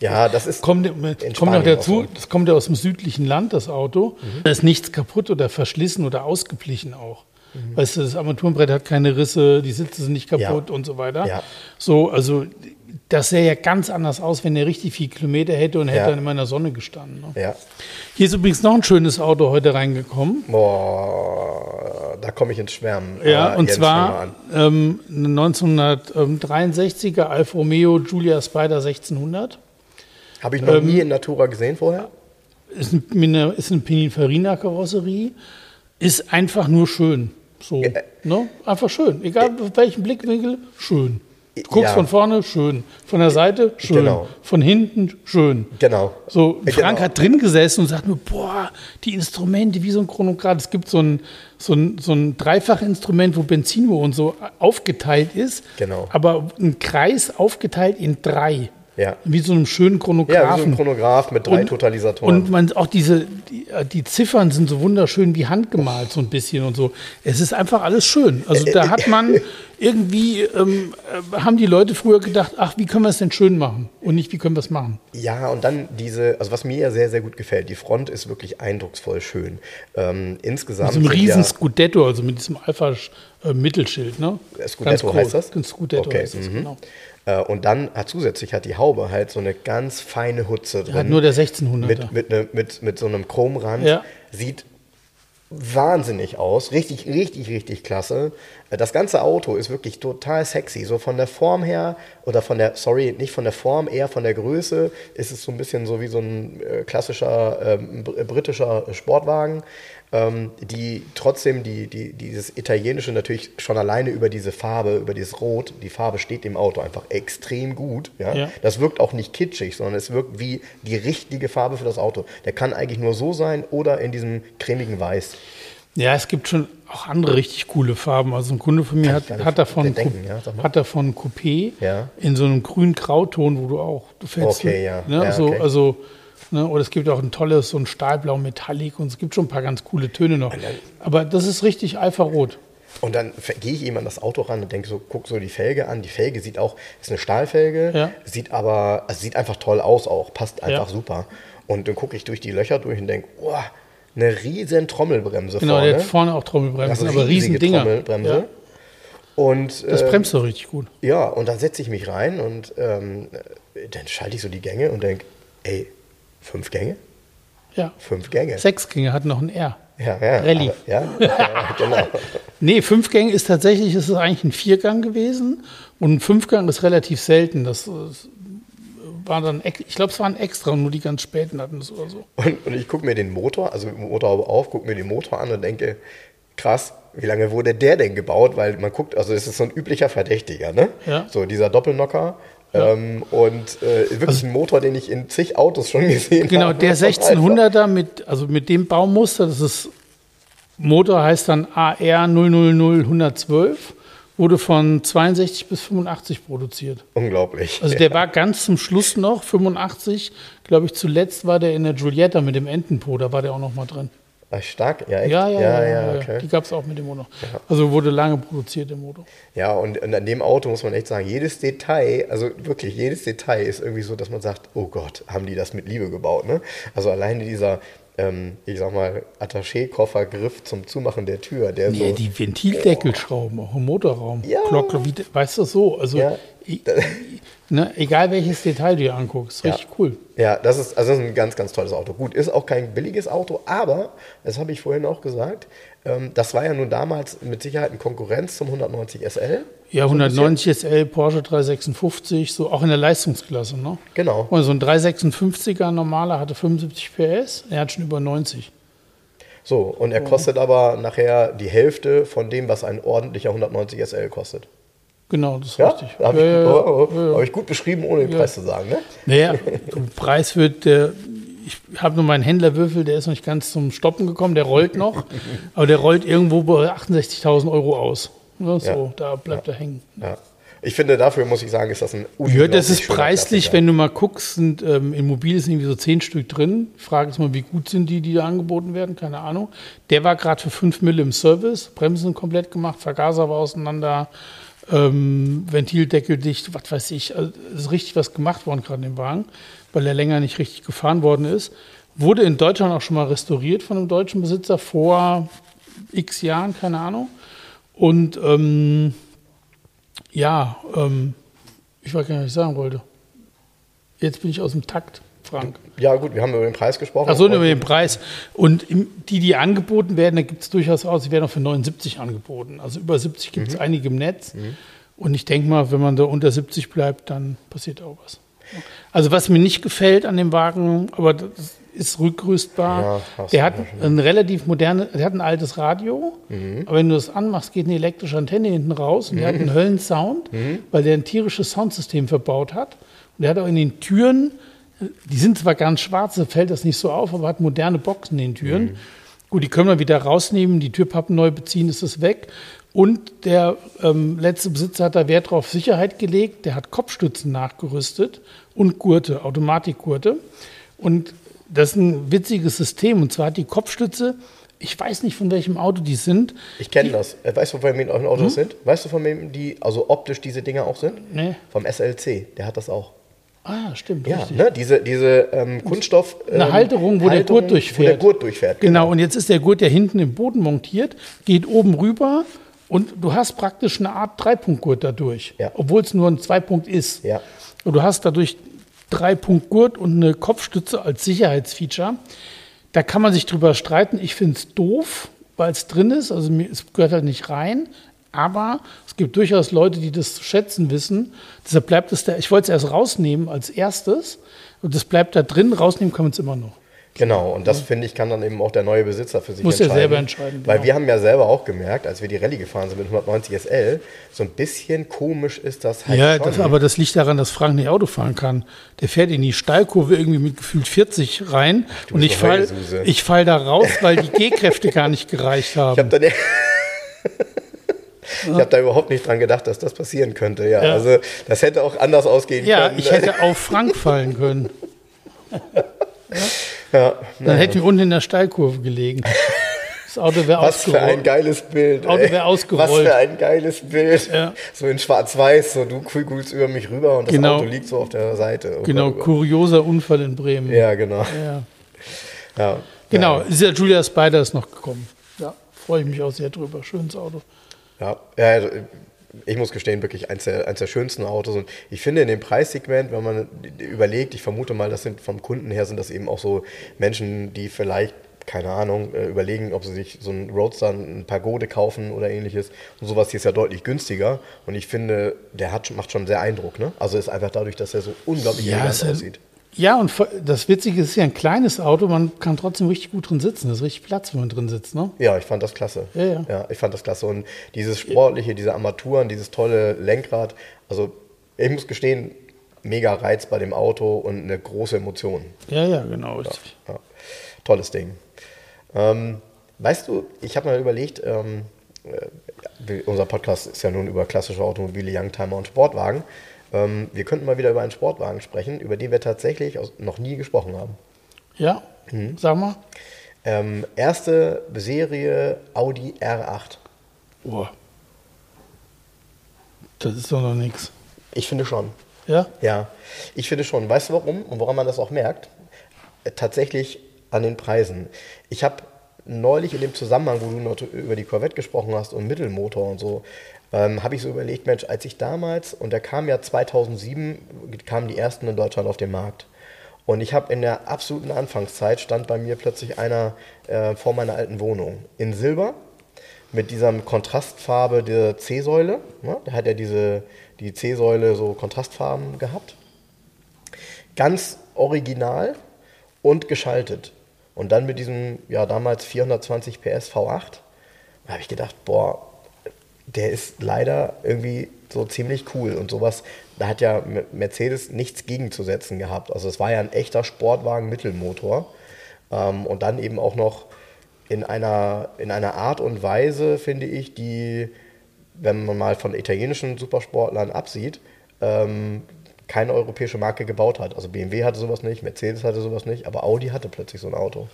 Ja, das ist. Kommt, in kommt noch dazu, so. das kommt ja aus dem südlichen Land, das Auto. Da ist nichts kaputt oder verschlissen oder ausgeblichen auch. Weißt du, das Armaturenbrett hat keine Risse, die Sitze sind nicht kaputt Ja. und so weiter. Ja. So, also das sähe ja ganz anders aus, wenn er richtig viel Kilometer hätte und hätte Ja. dann immer in der Sonne gestanden. Ne? Ja. Hier ist übrigens noch ein schönes Auto heute reingekommen. Boah, da komme ich ins Schwärmen. Ja, Aber und Jens, zwar ähm, eine 1963er Alfa Romeo Giulia Spider 1600. Habe ich noch ähm, nie in Natura gesehen vorher? Ist, ein, mit einer- ist eine Pininfarina-Karosserie. Ist einfach nur schön. So, Ja. ne? Einfach schön. Egal auf welchen Blickwinkel, schön. Du guckst Ja. von vorne, schön. Von der Seite, schön. Genau. Von hinten, schön. Genau. So, Ja, Frank genau. hat drin gesessen und sagt mir, boah, die Instrumente wie so ein Chronograph. Es gibt so ein, so ein, so ein Dreifachinstrument, wo Benzino und so aufgeteilt ist. Genau. Aber ein Kreis aufgeteilt in drei. Ja. Wie so einem schönen Ja, wie so Chronographen. ein Chronograph mit drei Und- Totalisatoren. Und man auch diese, die, äh, die Ziffern sind so wunderschön wie handgemalt, so ein bisschen und so. Es ist einfach alles schön. Also da hat man irgendwie, ähm, äh, haben die Leute früher gedacht, ach, wie können wir es denn schön machen? Und nicht, wie können wir es machen? Ja, und dann diese, also was mir ja sehr, sehr gut gefällt, die Front ist wirklich eindrucksvoll schön. Ähm, insgesamt. So ein sind riesen ja, Scudetto, also mit diesem Alpha-Mittelschild, ne? Äh, Scudetto Ganz heißt das? Scudetto Okay, heißt das, mhm. genau. äh, und dann hat zusätzlich hat die Haube halt so eine ganz feine Hutze drin. Hat nur der 1600er. mit, mit, ne, mit, mit so einem Chromrand. Ja. Sieht wahnsinnig aus. Richtig, richtig, richtig klasse. Äh, Das ganze Auto ist wirklich total sexy. So von der Form her, oder von der, sorry, nicht von der Form, eher von der Größe, ist es so ein bisschen so wie so ein äh, klassischer br- britischer Sportwagen. Ähm, die trotzdem die, die, dieses Italienische natürlich schon alleine über diese Farbe, über dieses Rot, die Farbe steht dem Auto einfach extrem gut. Ja? Ja. Das wirkt auch nicht kitschig, sondern es wirkt wie die richtige Farbe für das Auto. Der kann eigentlich nur so sein oder in diesem cremigen Weiß. Ja, es gibt schon auch andere richtig coole Farben. Also ein Kunde von mir hat, hat davon denken, ja, hat davon Coupé Ja. in so einem grün Grauton, wo du auch du fällst Okay, ja. Ne, Ja, so, okay. also ne, oder es gibt auch ein tolles so ein Stahlblau Metallic und es gibt schon ein paar ganz coole Töne noch. Aber das ist richtig Alpha-Rot. Und dann gehe ich ihm an das Auto ran und denke so, guck so die Felge an. Die Felge sieht auch, ist eine Stahlfelge, Ja. sieht aber, also sieht einfach toll aus auch, passt einfach Ja. super. Und dann gucke ich durch die Löcher durch und denke, oh, eine riesen Trommelbremse Genau, vorne. der hat vorne auch Trommelbremsen, Also aber riesige riesen Dinger. Trommelbremse. Ja, Und das äh, bremst doch richtig gut. Ja, und dann setze ich mich rein und ähm, dann schalte ich so die Gänge und denke, ey, fünf Gänge? Ja. Fünf Gänge. Sechs Gänge hat noch ein R. Ja, ja. Rallye. aber- Ja, ja, genau. Nee, Fünfgang ist tatsächlich, ist es eigentlich ein Viergang gewesen. Und ein Fünfgang ist relativ selten. Das äh, war dann, ich glaube, es waren extra und nur die ganz späten hatten es oder so. Und, und ich gucke mir den Motor, also Motorhaube auf, gucke mir den Motor an und denke, krass, wie lange wurde der denn gebaut? Weil man guckt, also es ist so ein üblicher Verdächtiger, ne? Ja. So dieser Doppelnocker. Ähm, und äh, wirklich ein Motor, den ich in zig Autos schon gesehen Also Genau, habe. der ist einfach- 1600er mit, also mit dem Baumuster, das ist, Motor heißt dann AR 000112, wurde von 62 bis 85 produziert. Unglaublich. Also der war ganz zum Schluss noch, 85, glaube ich, zuletzt war der in der Giulietta mit dem Entenpo, da war der auch noch mal drin. Ach, stark, ja, echt? Ja, ja, ja, ja, ja. okay. die gab es auch mit dem Motor. Also wurde lange produziert, der Motor. Ja, und, und an dem Auto muss man echt sagen, jedes Detail, also wirklich jedes Detail ist irgendwie so, dass man sagt, oh Gott, haben die das mit Liebe gebaut, ne? Also alleine dieser, ähm, ich sag mal, Attaché-Koffergriff zum Zumachen der Tür, der Nee, so... die Ventildeckelschrauben, auch im Motorraum. Ja. Glocke, wie, weißt du so? Also, Ja. Ne, egal welches Detail du dir anguckst, Ja. richtig cool. Ja, das ist, also das ist ein ganz, ganz tolles Auto. Gut, ist auch kein billiges Auto, aber, das habe ich vorhin auch gesagt, ähm, das war ja nun damals mit Sicherheit eine Konkurrenz zum 190 SL. Ja, 190 SL, Porsche 356, so auch in der Leistungsklasse, ne? Genau. Und so ein 356er normaler hatte 75 PS, er hat schon über 90. So, und er kostet aber nachher die Hälfte von dem, was ein ordentlicher 190 SL kostet. Genau, das ist Ja, richtig. habe Ja, ich, ja, ja. oh, oh, Ja, ja. hab ich gut beschrieben, ohne den Preis zu sagen. Ne? Naja, der Preis wird, der, ich habe nur meinen Händlerwürfel, der ist noch nicht ganz zum Stoppen gekommen, der rollt noch, aber der rollt irgendwo bei 68.000 Euro aus. Ja, so, Ja. da bleibt er hängen. Ja. Ich finde, dafür muss ich sagen, ist das ein Ja, das ist preislich, wenn du mal guckst, sind ähm, Immobilien sind irgendwie so zehn Stück drin. Frage ist mal, wie gut sind die, die da angeboten werden? Keine Ahnung. Der war gerade für 5 Mille im Service, Bremsen komplett gemacht, Vergaser war auseinander, ähm, Ventildeckel dicht, was weiß ich. Also, ist richtig was gemacht worden gerade in dem Wagen, weil er länger nicht richtig gefahren worden ist. Wurde in Deutschland auch schon mal restauriert von einem deutschen Besitzer vor x Jahren, keine Ahnung. Und ähm, ja, ähm, ich weiß gar nicht, was ich sagen wollte. Jetzt bin ich aus dem Takt, Frank. Ja, gut, wir haben über den Preis gesprochen. Achso, über den Preis. Und die, die angeboten werden, da gibt es durchaus aus, sie werden auch für 79 angeboten. Also über 70 gibt es mhm. einige im Netz. Mhm. Und ich denke mal, wenn man da unter 70 bleibt, dann passiert auch was. Also was mir nicht gefällt an dem Wagen, aber das ist rückrüstbar. Ja, der hat ein relativ modernes, der hat ein altes Radio, mhm. aber wenn du das anmachst, geht eine elektrische Antenne hinten raus und mhm. der hat einen Höllensound, mhm. weil der ein tierisches Soundsystem verbaut hat. Und der hat auch in den Türen, die sind zwar ganz schwarz, da fällt das nicht so auf, aber hat moderne Boxen in den Türen. Mhm. Gut, die können wir wieder rausnehmen, die Türpappen neu beziehen, ist es weg. Und der ähm, letzte Besitzer hat da Wert drauf Sicherheit gelegt. Der hat Kopfstützen nachgerüstet und Gurte, Automatikgurte. Und das ist ein witziges System. Und zwar hat die Kopfstütze, ich weiß nicht, von welchem Auto die sind. Ich kenne das. Äh, weißt du, von wem die Autos hm? sind? Weißt du, von wem die, also optisch diese Dinger auch sind? Nee. Vom SLC, der hat das auch. Ah, stimmt. Ja, ne, diese, diese ähm, Kunststoff. Ähm, Eine Halterung, wo Halterung, der Gurt durchfährt. Wo der Gurt durchfährt. Genau. genau, und jetzt ist der Gurt ja hinten im Boden montiert, geht oben rüber und du hast praktisch eine Art Dreipunktgurt dadurch, ja. obwohl es nur ein Zweipunkt ist. Ja. Und du hast dadurch Drei-Punkt-Gurt und eine Kopfstütze als Sicherheitsfeature. Da kann man sich drüber streiten. Ich finde es doof, weil es drin ist. Also es gehört halt nicht rein. Aber es gibt durchaus Leute, die das zu schätzen wissen. Deshalb bleibt es da. Ich wollte es erst rausnehmen als erstes. Und das bleibt da drin. Rausnehmen kann man es immer noch. Genau, und das finde ich, kann dann eben auch der neue Besitzer für sich Muss entscheiden. Muss er selber entscheiden. Weil genau. wir haben ja selber auch gemerkt, als wir die Rallye gefahren sind mit 190 SL, so ein bisschen komisch ist das halt. Ja, das, aber das liegt daran, dass Frank nicht Auto fahren kann. Der fährt in die Steilkurve irgendwie mit gefühlt 40 rein Ach, und ich fall, ich fall da raus, weil die G-Kräfte gar nicht gereicht haben. Ich habe Ich habe da überhaupt nicht dran gedacht, dass das passieren könnte. Ja, ja. also das hätte auch anders ausgehen ja, können. Ja, ich hätte auf Frank fallen können. Ja, Dann hätten wir unten in der Steilkurve gelegen. Das Auto wäre ausgerollt. Was für ein geiles Bild. Auto wäre ausgerollt. Was für ein geiles Bild. Ja. So in schwarz-weiß, so du kugelst über mich rüber und das genau. Auto liegt so auf der Seite. Oh genau, Gott, kurioser Unfall in Bremen. Ja, genau. Ja. ja. Genau, ja. Julia Spider ist noch gekommen. Ja, freue ich mich auch sehr drüber. Schönes Auto. Ja, ja also, ich muss gestehen, wirklich eins der, eins der schönsten Autos. Und ich finde in dem Preissegment, wenn man überlegt, ich vermute mal, das sind vom Kunden her sind das eben auch so Menschen, die vielleicht keine Ahnung, äh, überlegen, ob sie sich so einen Roadster, ein Pagode kaufen oder ähnliches. Und sowas hier ist ja deutlich günstiger. Und ich finde, der hat, macht schon sehr Eindruck. Ne? Also ist einfach dadurch, dass er so unglaublich ja, elegant aussieht. Ja, und das Witzige ist, es ja ein kleines Auto, man kann trotzdem richtig gut drin sitzen. Das ist richtig Platz, wenn man drin sitzt, ne? Ja, ich fand das klasse. Ja, ja. ja ich fand das klasse. Und dieses Sportliche, diese Armaturen, dieses tolle Lenkrad, also ich muss gestehen, mega Reiz bei dem Auto und eine große Emotion. Ja, ja, genau. Ja, ja. Tolles Ding. Ähm, weißt du, ich habe mal überlegt, ähm, äh, unser Podcast ist ja nun über klassische Automobile, Youngtimer und Sportwagen. Ähm, wir könnten mal wieder über einen Sportwagen sprechen, über den wir tatsächlich noch nie gesprochen haben. Ja, mhm. sag mal. Ähm, erste Serie Audi R8. Boah. Das ist doch noch nichts. Ich finde schon. Ja? Ja, ich finde schon. Weißt du warum und woran man das auch merkt? Äh, tatsächlich an den Preisen. Ich habe neulich in dem Zusammenhang, wo du über die Corvette gesprochen hast und Mittelmotor und so, ähm, habe ich so überlegt, Mensch, als ich damals, und da kam ja 2007, kamen die ersten in Deutschland auf den Markt. Und ich habe in der absoluten Anfangszeit, stand bei mir plötzlich einer äh, vor meiner alten Wohnung in Silber mit dieser Kontrastfarbe der C-Säule. Ne? Der hat ja diese, die C-Säule so Kontrastfarben gehabt. Ganz original und geschaltet. Und dann mit diesem, ja damals 420 PS V8, da habe ich gedacht, boah, der ist leider irgendwie so ziemlich cool und sowas. Da hat ja Mercedes nichts gegenzusetzen gehabt. Also es war ja ein echter Sportwagen Mittelmotor ähm, und dann eben auch noch in einer, in einer Art und Weise, finde ich, die wenn man mal von italienischen Supersportlern absieht, ähm, keine europäische Marke gebaut hat. Also BMW hatte sowas nicht, Mercedes hatte sowas nicht, aber Audi hatte plötzlich so ein Auto.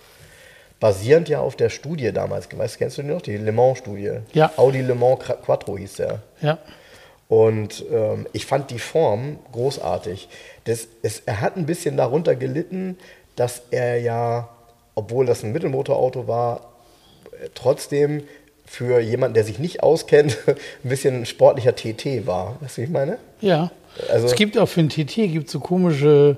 Basierend ja auf der Studie damals, weißt, kennst du die noch? Die Le Mans-Studie. Ja. Audi Le Mans Quattro hieß der. Ja. Und ähm, ich fand die Form großartig. Das, es, er hat ein bisschen darunter gelitten, dass er ja, obwohl das ein Mittelmotorauto war, äh, trotzdem für jemanden, der sich nicht auskennt, ein bisschen ein sportlicher TT war. Weißt du, wie ich meine? Ja. Also- es gibt auch für ein TT gibt so komische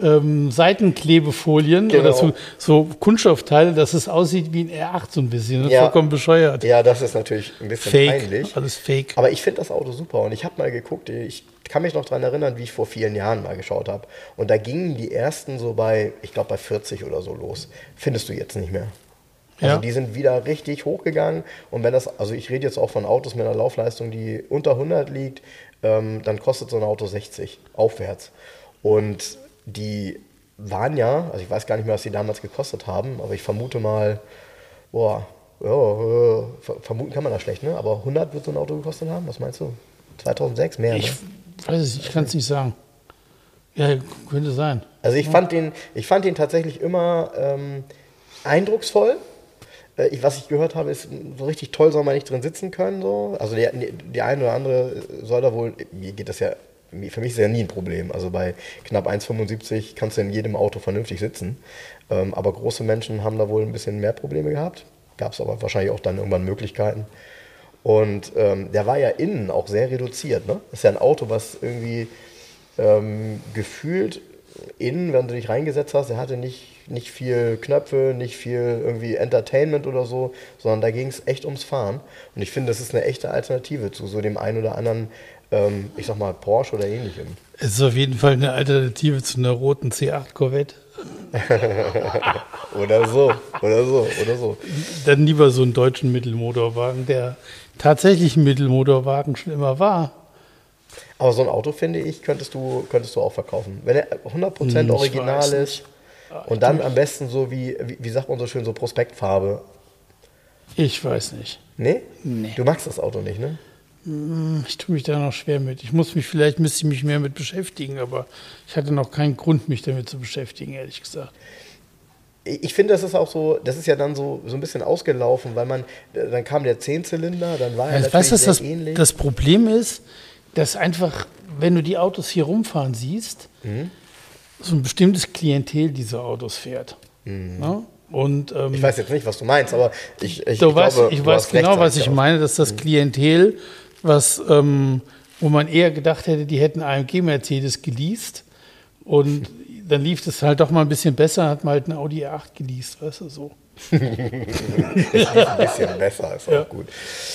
ähm, Seitenklebefolien Genau. oder so, so Kunststoffteile, dass es aussieht wie ein R8 so ein bisschen. Ja. Vollkommen bescheuert. Ja, das ist natürlich ein bisschen Fake. peinlich. Alles fake. Aber ich finde das Auto super und ich habe mal geguckt, ich kann mich noch daran erinnern, wie ich vor vielen Jahren mal geschaut habe. Und da gingen die ersten so bei, ich glaube bei 40 oder so los. Findest du jetzt nicht mehr. Also Ja. die sind wieder richtig hochgegangen und wenn das, also ich rede jetzt auch von Autos mit einer Laufleistung, die unter 100 liegt, ähm, dann kostet so ein Auto 60 aufwärts. Und die waren ja, also ich weiß gar nicht mehr, was die damals gekostet haben, aber ich vermute mal, boah, ja, äh, ver- vermuten kann man das schlecht, ne? Aber 100 wird so ein Auto gekostet haben, was meinst du? 2006 mehr, Ich ne? weiß es, ich kann es nicht sagen. Ja, könnte sein. Also ich fand den, ich fand den tatsächlich immer ähm, eindrucksvoll. Äh, Ich, was ich gehört habe, ist, so richtig toll soll man nicht drin sitzen können. So. Also die, die eine oder andere soll da wohl, mir geht das ja, für mich ist ja nie ein Problem. Also bei knapp 1,75 kannst du in jedem Auto vernünftig sitzen. Ähm, aber große Menschen haben da wohl ein bisschen mehr Probleme gehabt. Gab es aber wahrscheinlich auch dann irgendwann Möglichkeiten. Und ähm, der war ja innen auch sehr reduziert. Ne? Das ist ja ein Auto, was irgendwie ähm, gefühlt innen, wenn du dich reingesetzt hast, er hatte nicht, nicht viel Knöpfe, nicht viel irgendwie Entertainment oder so, sondern da ging es echt ums Fahren. Und ich finde, das ist eine echte Alternative zu so dem einen oder anderen, ähm, ich sag mal, Porsche oder ähnlichem. Es ist auf jeden Fall eine Alternative zu einer roten C8 Corvette. Oder so, oder so, oder so. Dann lieber so einen deutschen Mittelmotorwagen, der tatsächlich ein Mittelmotorwagen schon immer war. Aber so ein Auto, finde ich, könntest du, könntest du auch verkaufen. Wenn er 100% Hm, original ist und dann am besten so wie, wie, wie sagt man so schön, so Prospektfarbe. Ich weiß nicht. Nee? Nee. Du magst das Auto nicht, ne? Ich tue mich da noch schwer mit. Ich muss mich, vielleicht müsste ich mich mehr mit beschäftigen, aber ich hatte noch keinen Grund, mich damit zu beschäftigen, ehrlich gesagt. Ich finde, das ist auch so, das ist ja dann so, so ein bisschen ausgelaufen, weil man, dann kam der Zehnzylinder, dann war er Also, natürlich weißt sehr das, ähnlich. das Problem ist? Dass einfach, wenn du die Autos hier rumfahren siehst, Mhm. so ein bestimmtes Klientel diese Autos fährt. Ne? Und ähm, Mhm. ich weiß jetzt nicht, was du meinst, aber ich, ich, du ich weißt, glaube, ich weiß genau, was ich meine, dass das Klientel, was, ähm, wo man eher gedacht hätte, die hätten AMG Mercedes geleast und dann lief es halt doch mal ein bisschen besser, hat man halt einen Audi R8 geleast, weißt du, so. Ein bisschen besser, ist Ja. auch gut.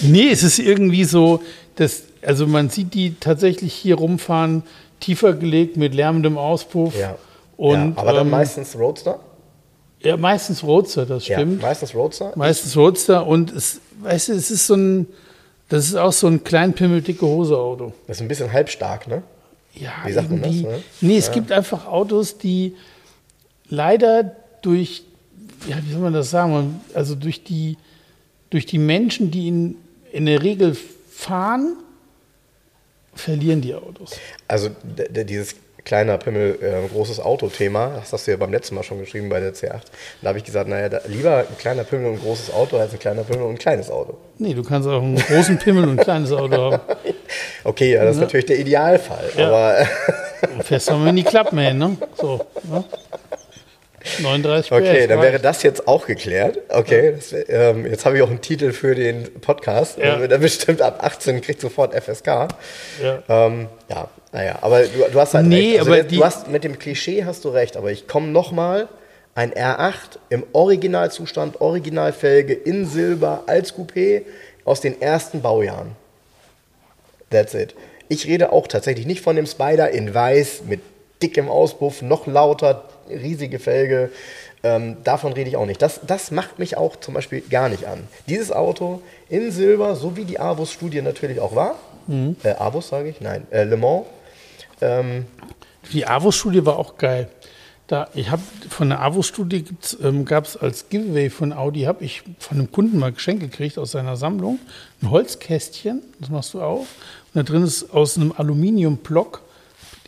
Nee, es ist irgendwie so, dass, also man sieht die tatsächlich hier rumfahren, tiefer gelegt mit lärmendem Auspuff. Ja. Und, ja, aber dann ähm, meistens Roadster? Ja, meistens Roadster, das stimmt. Ja, meistens Roadster. meistens Roadster und es, weißt du, es ist so ein, das ist auch so ein kleinpimmel dicke Hose Auto. Das ist ein bisschen halbstark, ne? Ja, Wie sagt man das, ne? Nee, es gibt einfach Autos, die leider durch, ja, wie soll man das sagen, also durch die, durch die Menschen, die in, in der Regel fahren, verlieren die Autos. Also dieses kleiner Pimmel, äh, großes Auto-Thema, das hast du ja beim letzten Mal schon geschrieben bei der C8. Da habe ich gesagt, naja, da, lieber ein kleiner Pimmel und ein großes Auto als ein kleiner Pimmel und ein kleines Auto. Nee, du kannst auch einen großen Pimmel und ein kleines Auto haben. Okay, ja, das ist natürlich der Idealfall. Ja. Aber Du fährst mal in die Klappmähen, ne? So, ne? 39 okay, PS, dann reicht. wäre das jetzt auch geklärt. Okay, das, ähm, jetzt habe ich auch einen Titel für den Podcast. Ja. Ja. Dann bestimmt ab 18 kriegt sofort FSK. Ja. Ähm, ja, naja, aber du, du hast halt Nee, recht. Also aber du hast, mit dem Klischee hast du recht, aber ich komme nochmal. Ein R8 im Originalzustand, Originalfelge in Silber als Coupé aus den ersten Baujahren. That's it. Ich rede auch tatsächlich nicht von dem Spider in weiß mit dickem Auspuff, noch lauter, riesige Felge. Ähm, davon rede ich auch nicht. Das, das macht mich auch zum Beispiel gar nicht an. Dieses Auto in Silber, so wie die Avus-Studie natürlich auch war. Äh, Avus sage ich? Nein, äh, Le Mans. Ähm, Die Avus-Studie war auch geil. Da, ich habe von der AWO-Studie ähm, gab es als Giveaway von Audi, habe ich von einem Kunden mal Geschenk gekriegt aus seiner Sammlung. Ein Holzkästchen, das machst du auf. Und da drin ist aus einem Aluminiumblock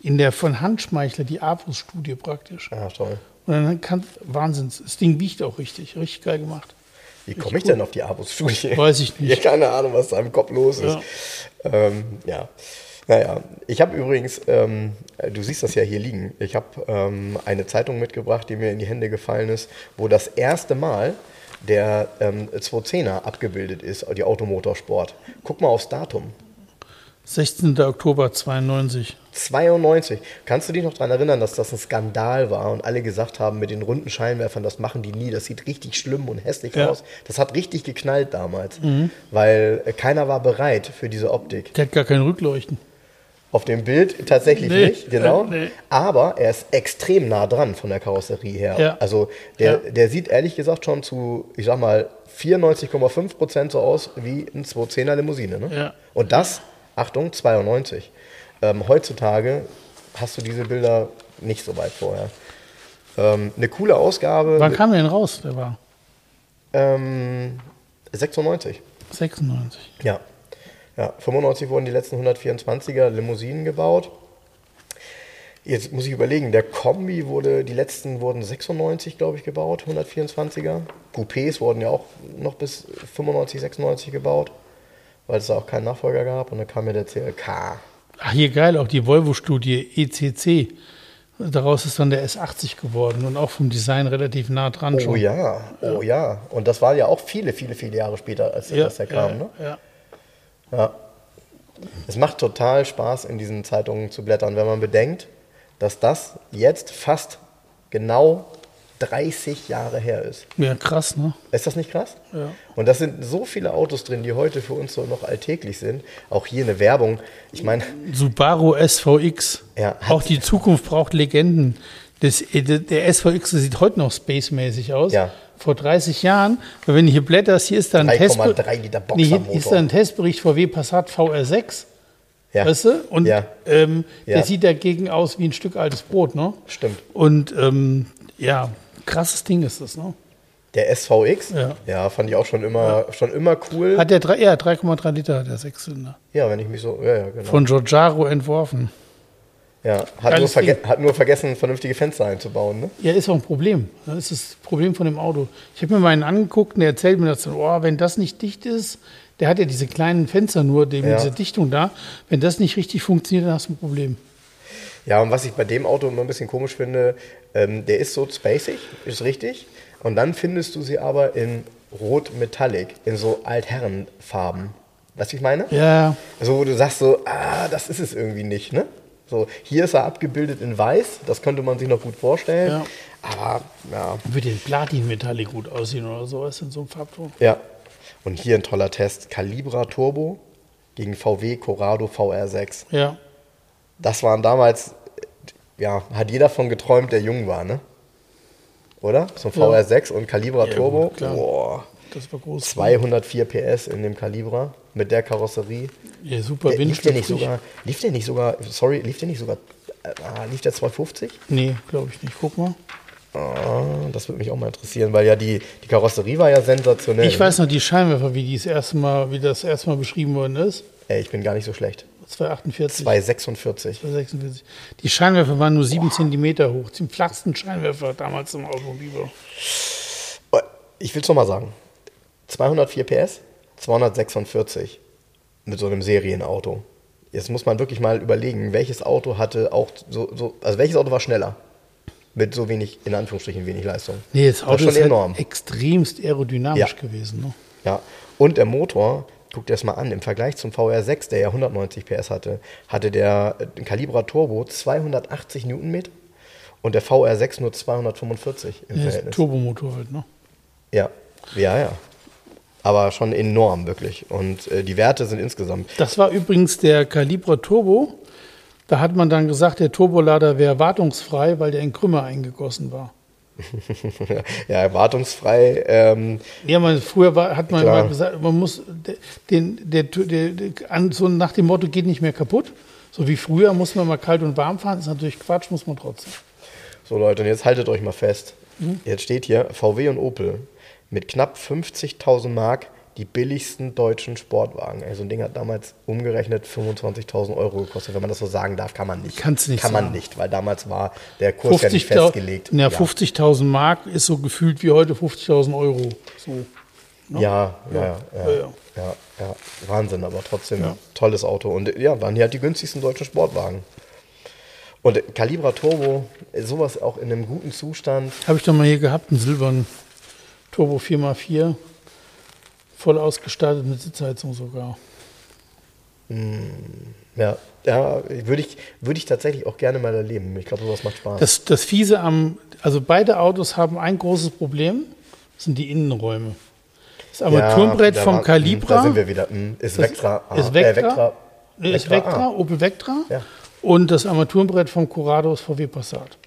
in der von Handschmeichler die AWO-Studie praktisch. Ja, toll. Und dann kann, Wahnsinn, das Ding wiegt auch richtig, richtig geil gemacht. Wie komme ich denn auf die Abos-Studie? Weiß ich nicht. Ja, keine Ahnung, was da im Kopf los ist. Ja. Ähm, ja. Naja, ich habe übrigens, ähm, du siehst das ja hier liegen, ich habe ähm, eine Zeitung mitgebracht, die mir in die Hände gefallen ist, wo das erste Mal der ähm, 210er abgebildet ist, die Automotorsport. Guck mal aufs Datum. 16. Oktober 92. 92. Kannst du dich noch daran erinnern, dass das ein Skandal war und alle gesagt haben, mit den runden Scheinwerfern, das machen die nie, das sieht richtig schlimm und hässlich ja. aus. Das hat richtig geknallt damals, mhm. weil keiner war bereit für diese Optik. Der hat gar kein Rückleuchten. Auf dem Bild tatsächlich nee, nicht, genau. Äh, nee. Aber er ist extrem nah dran von der Karosserie her. Ja. Also der, ja. der sieht ehrlich gesagt schon zu, ich sag mal, 94,5 Prozent so aus wie ein 210er Limousine. Ne? Ja. Und das Achtung, 92. Ähm, heutzutage hast du diese Bilder nicht so weit vorher. Ähm, eine coole Ausgabe. Wann kam der denn raus, der war? Ähm, 96. 96. Ja. Ja. 95 wurden die letzten 124er Limousinen gebaut. Jetzt muss ich überlegen, der Kombi wurde, die letzten wurden 96, glaube ich, gebaut, 124er. Coupés wurden ja auch noch bis 95, 96 gebaut weil es da auch keinen Nachfolger gab. Und dann kam mir der CLK. Ach, hier geil, auch die Volvo-Studie ECC. Daraus ist dann der S80 geworden und auch vom Design relativ nah dran oh, schon. Ja, oh ja. ja. Und das war ja auch viele, viele, viele Jahre später, als ja, das ja kam. Ja, ne? ja. Ja. Es macht total Spaß, in diesen Zeitungen zu blättern, wenn man bedenkt, dass das jetzt fast genau 30 Jahre her ist. Ja, krass, ne? Ist das nicht krass? Ja. Und das sind so viele Autos drin, die heute für uns so noch alltäglich sind. Auch hier eine Werbung. Ich meine. Subaru SVX. Ja, Auch die Zukunft braucht Legenden. Das, der SVX sieht heute noch spacemäßig aus. Ja. Vor 30 Jahren, weil wenn du hier blätterst, hier ist da ein, Testbericht, nee, hier ist da ein Testbericht VW Passat VR6. Ja. Weißt du? Und ja. Ähm, ja. der sieht dagegen aus wie ein Stück altes Brot, ne? Stimmt. Und ähm, ja, krasses Ding ist das, ne? Der SVX? Ja. Ja, fand ich auch schon immer, ja. schon immer cool. Hat der drei, ja, 3,3 Liter, der Sechszylinder. Ja, wenn ich mich so, ja, ja, genau. Von Giorgiaro entworfen. Ja, hat nur, hat nur, vergessen, vernünftige Fenster einzubauen, ne? Ja, ist auch ein Problem. Das ist das Problem von dem Auto. Ich habe mir mal einen angeguckt und der erzählt mir das so, oh, wenn das nicht dicht ist, der hat ja diese kleinen Fenster nur, die, ja. diese Dichtung da. Wenn das nicht richtig funktioniert, dann hast du ein Problem. Ja, und was ich bei dem Auto immer ein bisschen komisch finde, ähm, der ist so spacig, ist richtig. Und dann findest du sie aber in Rot Metallic, in so Altherrenfarben. Weißt du, ich meine? Ja. Also, wo du sagst so, ah, das ist es irgendwie nicht, ne? So, hier ist er abgebildet in Weiß, das könnte man sich noch gut vorstellen. Ja. Aber, ja. Würde den Platin Metallic gut aussehen oder sowas in so einem Farbton? Ja. Und hier ein toller Test: Calibra Turbo gegen VW Corrado VR6. Ja. Das waren damals ja, hat jeder von geträumt, der jung war, ne? Oder? So ein VR6 und Calibra ja, Turbo. Klar. Boah. Das war groß. 204 PS in dem Calibra mit der Karosserie. Ja, super der, lief der nicht sogar, Lief der nicht sogar, sorry, lief der nicht sogar, äh, lief der 250? Nee, glaube ich nicht. Guck mal. Ah, das würde mich auch mal interessieren, weil ja die, die Karosserie war ja sensationell. Ich weiß noch die Scheinwerfer, wie, die das erste Mal, wie das erste Mal beschrieben worden ist. Ey, ich bin gar nicht so schlecht. 248. 246. 246. Die Scheinwerfer waren nur 7 cm hoch. Die flachsten Scheinwerfer damals im Automobil. Oh, ich will es nochmal sagen. 204 PS, 246 mit so einem Serienauto. Jetzt muss man wirklich mal überlegen, welches Auto hatte auch so, so also welches Auto war schneller? Mit so wenig, in Anführungsstrichen, wenig Leistung. Nee, das Auto das ist halt enorm. extremst aerodynamisch ja. gewesen. Ne? Ja, und der Motor guck dir das mal an, im Vergleich zum VR6, der ja 190 PS hatte, hatte der Calibra Turbo 280 Newtonmeter und der VR6 nur 245 im ja, Verhältnis. Turbomotor halt, ne? Ja, ja, ja. Aber schon enorm, wirklich. Und äh, die Werte sind insgesamt. Das war übrigens der Calibra Turbo. Da hat man dann gesagt, der Turbolader wäre wartungsfrei, weil der in Krümmer eingegossen war. ja, erwartungsfrei. Ähm, ja, man, früher war, hat man mal gesagt, man muss den, der, der, der, so nach dem Motto geht nicht mehr kaputt. So wie früher muss man mal kalt und warm fahren, ist natürlich Quatsch, muss man trotzdem. So Leute, und jetzt haltet euch mal fest. Jetzt steht hier VW und Opel mit knapp 50.000 Mark die billigsten deutschen Sportwagen. Also ein Ding hat damals umgerechnet 25.000 Euro gekostet. Wenn man das so sagen darf, kann man nicht. Kannst nicht Kann man sagen. nicht, weil damals war der Kurs ja nicht 50.000 festgelegt. Ja, 50.000 Mark ist so gefühlt wie heute 50.000 Euro. So. Ja, ja, ja, ja, Ja, ja. ja, ja. Wahnsinn, aber trotzdem tolles Auto. Und ja, waren hier halt die günstigsten deutschen Sportwagen. Und Calibra Turbo, sowas auch in einem guten Zustand. Habe ich doch mal hier gehabt, einen silbernen Turbo 4x4. Voll ausgestattet mit Sitzheizung sogar. Ja, ja würde ich, würde ich tatsächlich auch gerne mal erleben. Ich glaube, sowas macht Spaß. Das, das Fiese am, also beide Autos haben ein großes Problem, das sind die Innenräume. Das Armaturenbrett da vom war- Calibra. Da sind wir wieder. hm, Ist Vectra. A. ist Vectra. Äh, Vectra. Nee, ist Vectra Vectra, A. Opel Vectra. Ja. Und das Armaturenbrett vom Corrado ist VW Passat.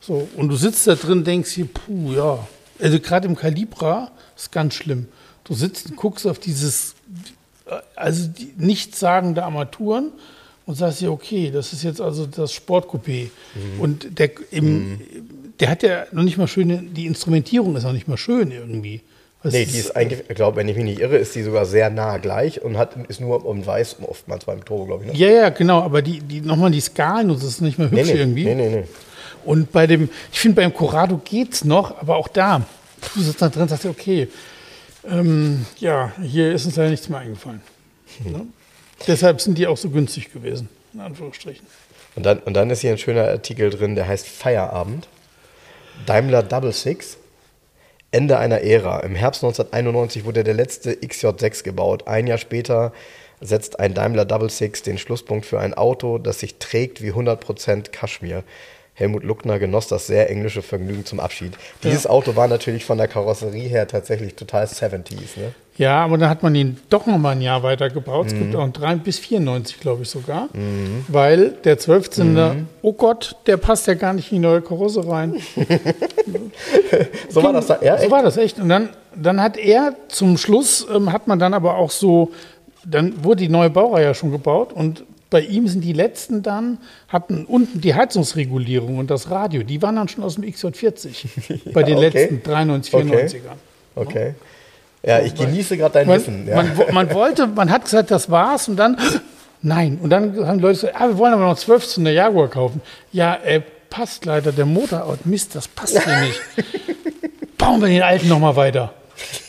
So, und du sitzt da drin, denkst hier, puh, ja. Also gerade im Calibra ist ganz schlimm. Du sitzt und guckst auf dieses, also die nichtssagende Armaturen und sagst dir, okay, das ist jetzt also das Sportcoupé. Mhm. Und der, im, der hat ja noch nicht mal schöne, die Instrumentierung ist noch nicht mal schön irgendwie. Was Nee, die ist eigentlich, ich glaube, wenn ich mich nicht irre, ist die sogar sehr nah gleich und hat, ist nur um weiß oftmals beim Turbo, glaube ich. Ne? Ja, ja, genau, aber die, die nochmal die Skalen das ist nicht mehr hübsch nee, nee, irgendwie. nee, nee, nee. Und bei dem, ich finde beim Corrado geht's noch, aber auch da, du sitzt da drin und sagst dir, okay, ähm, ja, hier ist uns ja nichts mehr eingefallen. Ne? Deshalb sind die auch so günstig gewesen, in Anführungsstrichen. Und dann, und dann ist hier ein schöner Artikel drin, der heißt Feierabend. Daimler Double Six. Ende einer Ära. Im Herbst 1991 wurde der letzte XJ6 gebaut. Ein Jahr später setzt ein Daimler Double Six den Schlusspunkt für ein Auto, das sich trägt wie 100% Kaschmir. Helmut Luckner genoss das sehr englische Vergnügen zum Abschied. Dieses Auto war natürlich von der Karosserie her tatsächlich total 70s. Ne? Ja, aber dann hat man ihn doch noch mal ein Jahr weiter gebaut. Es gibt Mhm. auch 3 bis 94, glaube ich sogar. Weil der 12-Zylinder, Mhm. oh Gott, der passt ja gar nicht in die neue Karosse rein. So war das da. Ja, so echt? war das echt. Und dann, dann hat er zum Schluss, ähm, hat man dann aber auch so, dann wurde die neue Baureihe ja schon gebaut und bei ihm sind die letzten dann, hatten unten die Heizungsregulierung und das Radio, die waren dann schon aus dem XJ40. bei den okay. letzten 93, Okay. 94ern. Okay. Ja, ich genieße gerade dein Man, Wissen. Ja. man, man wollte, man hat gesagt, das war's und dann, nein. Und dann haben Leute gesagt, ah, wir wollen aber noch 12 zu einer Jaguar kaufen. Ja, äh, passt leider, der Motor, Mist, das passt hier nicht. Bauen wir den alten nochmal weiter.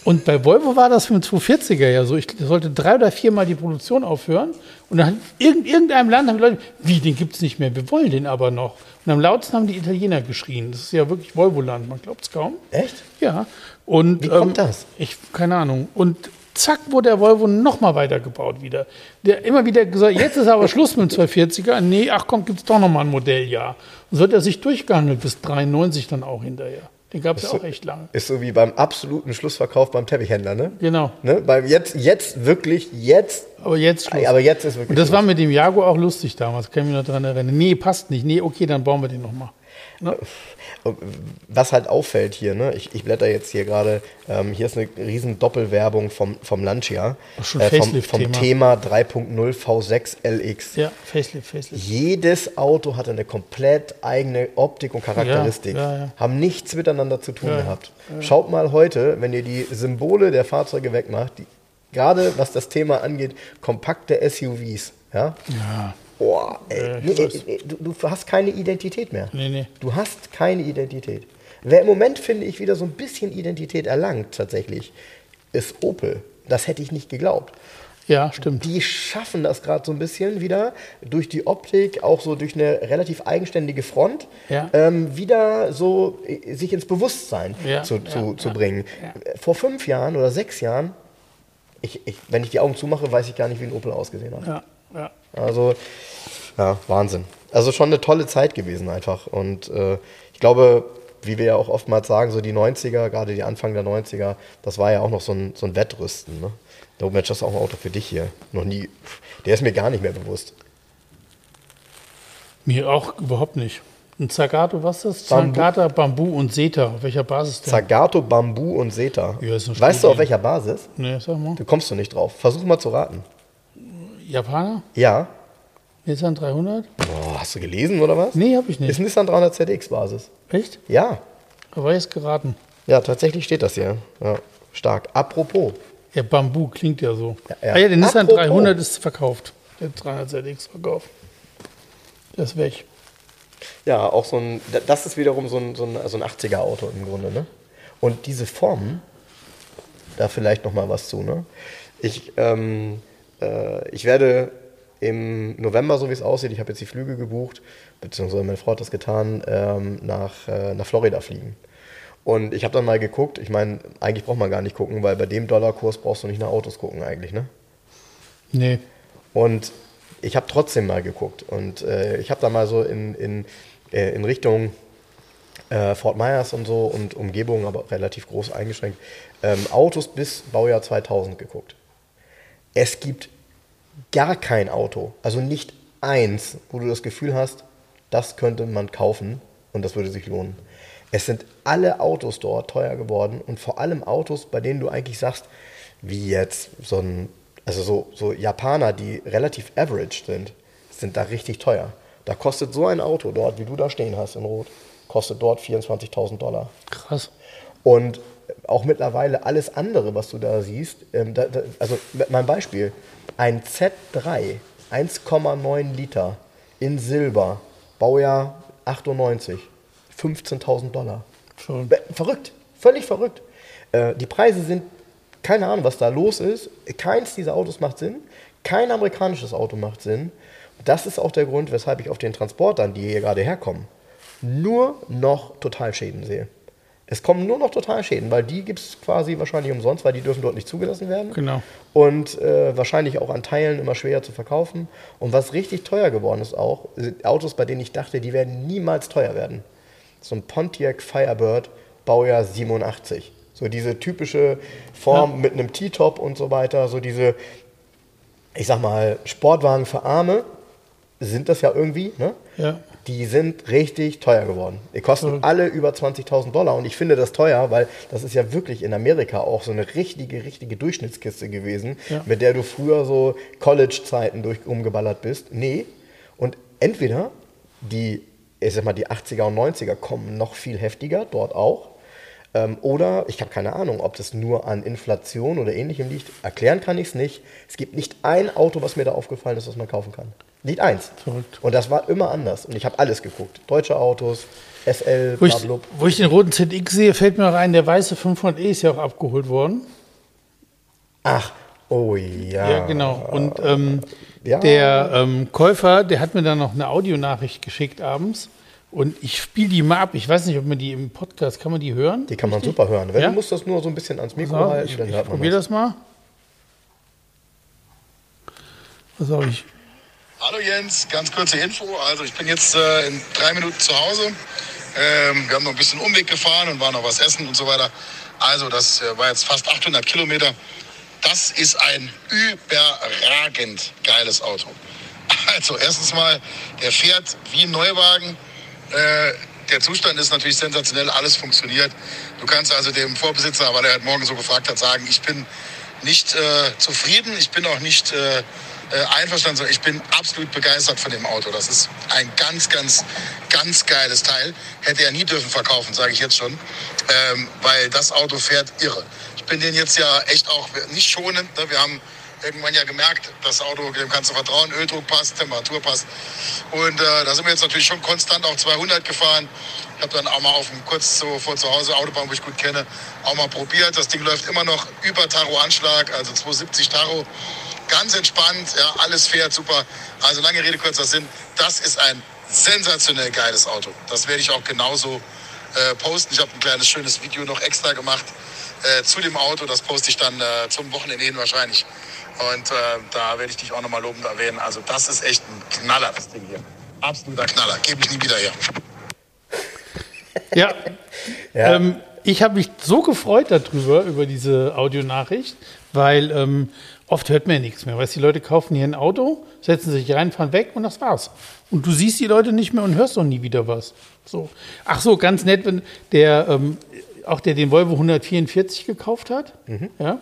Und bei Volvo war das für den 240er ja so. Ich sollte drei oder viermal die Produktion aufhören. Und dann in irgendeinem Land haben die Leute, wie, den gibt es nicht mehr, wir wollen den aber noch. Und am lautsten haben die Italiener geschrien. Das ist ja wirklich Volvo-Land, man glaubt es kaum. Echt? Ja. Und, Wie kommt das? Ich, keine Ahnung. Und zack wurde der Volvo noch mal weitergebaut wieder. Der immer wieder gesagt, jetzt ist aber Schluss mit dem 240er. Nee, ach komm, gibt es doch noch mal ein Modelljahr. Und so hat er sich durchgehandelt bis 93 dann auch hinterher. Den gab es ja auch echt lange. Ist so wie beim absoluten Schlussverkauf beim Teppichhändler, ne? Genau. ne? Beim jetzt, jetzt wirklich, jetzt, Aber jetzt Schluss. aber jetzt ist wirklich. Und das Schluss. war mit dem Jaguar auch lustig damals, kann ich mich noch daran erinnern. Nee, passt nicht. Nee, okay, dann bauen wir den noch mal. Ne? Was halt auffällt hier, ne? ich, ich blätter jetzt hier gerade, ähm, hier ist eine riesen Doppelwerbung vom, vom Lancia, schon äh, vom, vom Thema 3.0 V6 LX. Ja, Facelift, Facelift. Jedes Auto hatte eine komplett eigene Optik und Charakteristik. Ja, ja, ja. Haben nichts miteinander zu tun gehabt. Schaut mal heute, wenn ihr die Symbole der Fahrzeuge wegmacht, die, gerade was das Thema angeht, kompakte SUVs. Ja? Ja. Boah, ey, nee, ey, du, du hast keine Identität mehr. Nee, nee. Du hast keine Identität. Wer im Moment, finde ich, wieder so ein bisschen Identität erlangt, tatsächlich, ist Opel. Das hätte ich nicht geglaubt. Ja, stimmt. Die schaffen das gerade so ein bisschen wieder durch die Optik, auch so durch eine relativ eigenständige Front, Ja. ähm, wieder so äh, sich ins Bewusstsein Ja, zu, ja, zu, zu ja, bringen. Vor fünf Jahren oder sechs Jahren, ich, ich, wenn ich die Augen zumache, weiß ich gar nicht, wie ein Opel ausgesehen hat. Ja, ja. Also, ja, Wahnsinn. Also schon eine tolle Zeit gewesen einfach. Und äh, ich glaube, wie wir ja auch oftmals sagen, so die 90er, gerade die Anfang der 90er, das war ja auch noch so ein, so ein Wettrüsten. Ne? Oh Mensch, das ist auch ein Auto für dich hier. Noch nie. Der ist mir gar nicht mehr bewusst. Mir auch überhaupt nicht. Ein Zagato, was ist das? Bambu. Zagato, Bambu und Seta. Auf welcher Basis denn? Zagato, Bambu und Seta. Ja, weißt du, auf welcher Basis? Nee, sag mal. Du kommst du nicht drauf. Versuch mal zu raten. Japaner? Ja, Nissan 300? Boah, hast du gelesen oder was? Nee, habe ich nicht. Ist Nissan 300 ZX-Basis. Echt? Ja. Aber jetzt geraten. Ja, tatsächlich steht das hier. Ja, stark. Apropos. Ja, Bambu klingt ja so. Ja, ja. Ah ja, der Nissan Apropos. 300 ist verkauft. Der 300 ZX verkauft. Der ist weg. Ja, auch so ein, das ist wiederum so ein, so ein, so ein 80er-Auto im Grunde, ne? Und diese Formen, da vielleicht noch mal was zu, ne? Ich, ähm, äh, ich werde im November, so wie es aussieht, ich habe jetzt die Flüge gebucht, beziehungsweise meine Frau hat das getan, ähm, nach, äh, nach Florida fliegen. Und ich habe dann mal geguckt, ich meine, eigentlich braucht man gar nicht gucken, weil bei dem Dollarkurs brauchst du nicht nach Autos gucken eigentlich, ne? Nee. Und ich habe trotzdem mal geguckt. Und äh, ich habe da mal so in, in, äh, in Richtung äh, Fort Myers und so und Umgebung, aber relativ groß eingeschränkt, ähm, Autos bis Baujahr 2000 geguckt. Es gibt gar kein Auto, also nicht eins, wo du das Gefühl hast, das könnte man kaufen und das würde sich lohnen. Es sind alle Autos dort teuer geworden und vor allem Autos, bei denen du eigentlich sagst, wie jetzt so ein, also so, so Japaner, die relativ average sind, sind da richtig teuer. Da kostet so ein Auto dort, wie du da stehen hast in Rot, kostet dort 24.000 Dollar. Krass. Und auch mittlerweile alles andere, was du da siehst, ähm, da, da, also mein Beispiel, ein Z3, 1,9 Liter in Silber, Baujahr 98, 15.000 Dollar. Schon. Verrückt, völlig verrückt. Äh, die Preise sind, keine Ahnung, was da los ist. Keins dieser Autos macht Sinn. Kein amerikanisches Auto macht Sinn. Das ist auch der Grund, weshalb ich auf den Transportern, die hier gerade herkommen, nur noch Totalschäden sehe. Es kommen nur noch Totalschäden, weil die gibt es quasi wahrscheinlich umsonst, weil die dürfen dort nicht zugelassen werden. Genau. Und äh, wahrscheinlich auch an Teilen immer schwerer zu verkaufen. Und was richtig teuer geworden ist auch, sind Autos, bei denen ich dachte, die werden niemals teuer werden. So ein Pontiac Firebird, Baujahr 87. So diese typische Form mit einem T-Top und so weiter. So diese, ich sag mal, Sportwagen für Arme sind das ja irgendwie, ne? Ja. Die sind richtig teuer geworden. Die kosten Verrückt. alle über 20.000 Dollar und ich finde das teuer, weil das ist ja wirklich in Amerika auch so eine richtige, richtige Durchschnittskiste gewesen, Ja. mit der du früher so College-Zeiten durch umgeballert bist. Nee. Und entweder die, ich sag mal, die 80er und 90er kommen noch viel heftiger, dort auch. Ähm, oder ich habe keine Ahnung, ob das nur an Inflation oder ähnlichem liegt. Erklären kann ich es nicht. Es gibt nicht ein Auto, was mir da aufgefallen ist, was man kaufen kann. Nicht eins. Verrückt. Und das war immer anders. Und ich habe alles geguckt. Deutsche Autos, SL, Wo ich, blablub. wo ich den roten ZX sehe, fällt mir noch ein, der weiße 500e ist ja auch abgeholt worden. Ach, oh ja. Ja, genau. Und ähm, Ja. der ähm, Käufer, der hat mir dann noch eine Audionachricht geschickt abends. Und ich spiele die mal ab. Ich weiß nicht, ob man die im Podcast, kann man die hören? Die kann man super hören. Wenn Ja? du musst das nur so ein bisschen ans Mikro So, halten, ich dann ich man probiere das. das mal. Was soll ich? Hallo Jens, ganz kurze Info. Also ich bin jetzt äh, in drei Minuten zu Hause. Ähm, wir haben noch ein bisschen Umweg gefahren und waren noch was essen und so weiter. Also das äh, war jetzt fast 800 Kilometer. Das ist ein überragend geiles Auto. Also erstens mal, der fährt wie ein Neuwagen. Äh, der Zustand ist natürlich sensationell, alles funktioniert. Du kannst also dem Vorbesitzer, weil er heute Morgen so gefragt hat, sagen, ich bin nicht äh, zufrieden, ich bin auch nicht äh, einverstanden, ich bin absolut begeistert von dem Auto. Das ist ein ganz, ganz, ganz geiles Teil. Hätte er nie dürfen verkaufen, sage ich jetzt schon, ähm, weil das Auto fährt irre. Ich bin den jetzt ja echt auch nicht schonend. Ne? Wir haben irgendwann ja gemerkt, das Auto, dem kannst du vertrauen, Öldruck passt, Temperatur passt. Und äh, da sind wir jetzt natürlich schon konstant auf 200 gefahren. Ich habe dann auch mal auf dem kurz so vor zu Hause Autobahn, wo ich gut kenne, auch mal probiert. Das Ding läuft immer noch über Taro-Anschlag, also 270 Taro. Ganz entspannt, ja, alles fährt super. Also lange Rede, kurzer Sinn. Das ist ein sensationell geiles Auto. Das werde ich auch genauso äh, posten. Ich habe ein kleines schönes Video noch extra gemacht äh, zu dem Auto. Das poste ich dann äh, zum Wochenende hin wahrscheinlich. Und äh, da werde ich dich auch nochmal lobend erwähnen. Also das ist echt ein Knaller, das Ding hier. Absoluter Knaller. Gebe ich nie wieder her. Ja. Ja. Ähm, ich habe mich so gefreut darüber, über diese Audionachricht, weil ähm, oft hört man ja nichts mehr. Weißt du, die Leute kaufen hier ein Auto, setzen sich rein, fahren weg und das war's. Und du siehst die Leute nicht mehr und hörst auch nie wieder was. So. Ach so, ganz nett, wenn der, ähm, auch der den Volvo 144 gekauft hat, ja,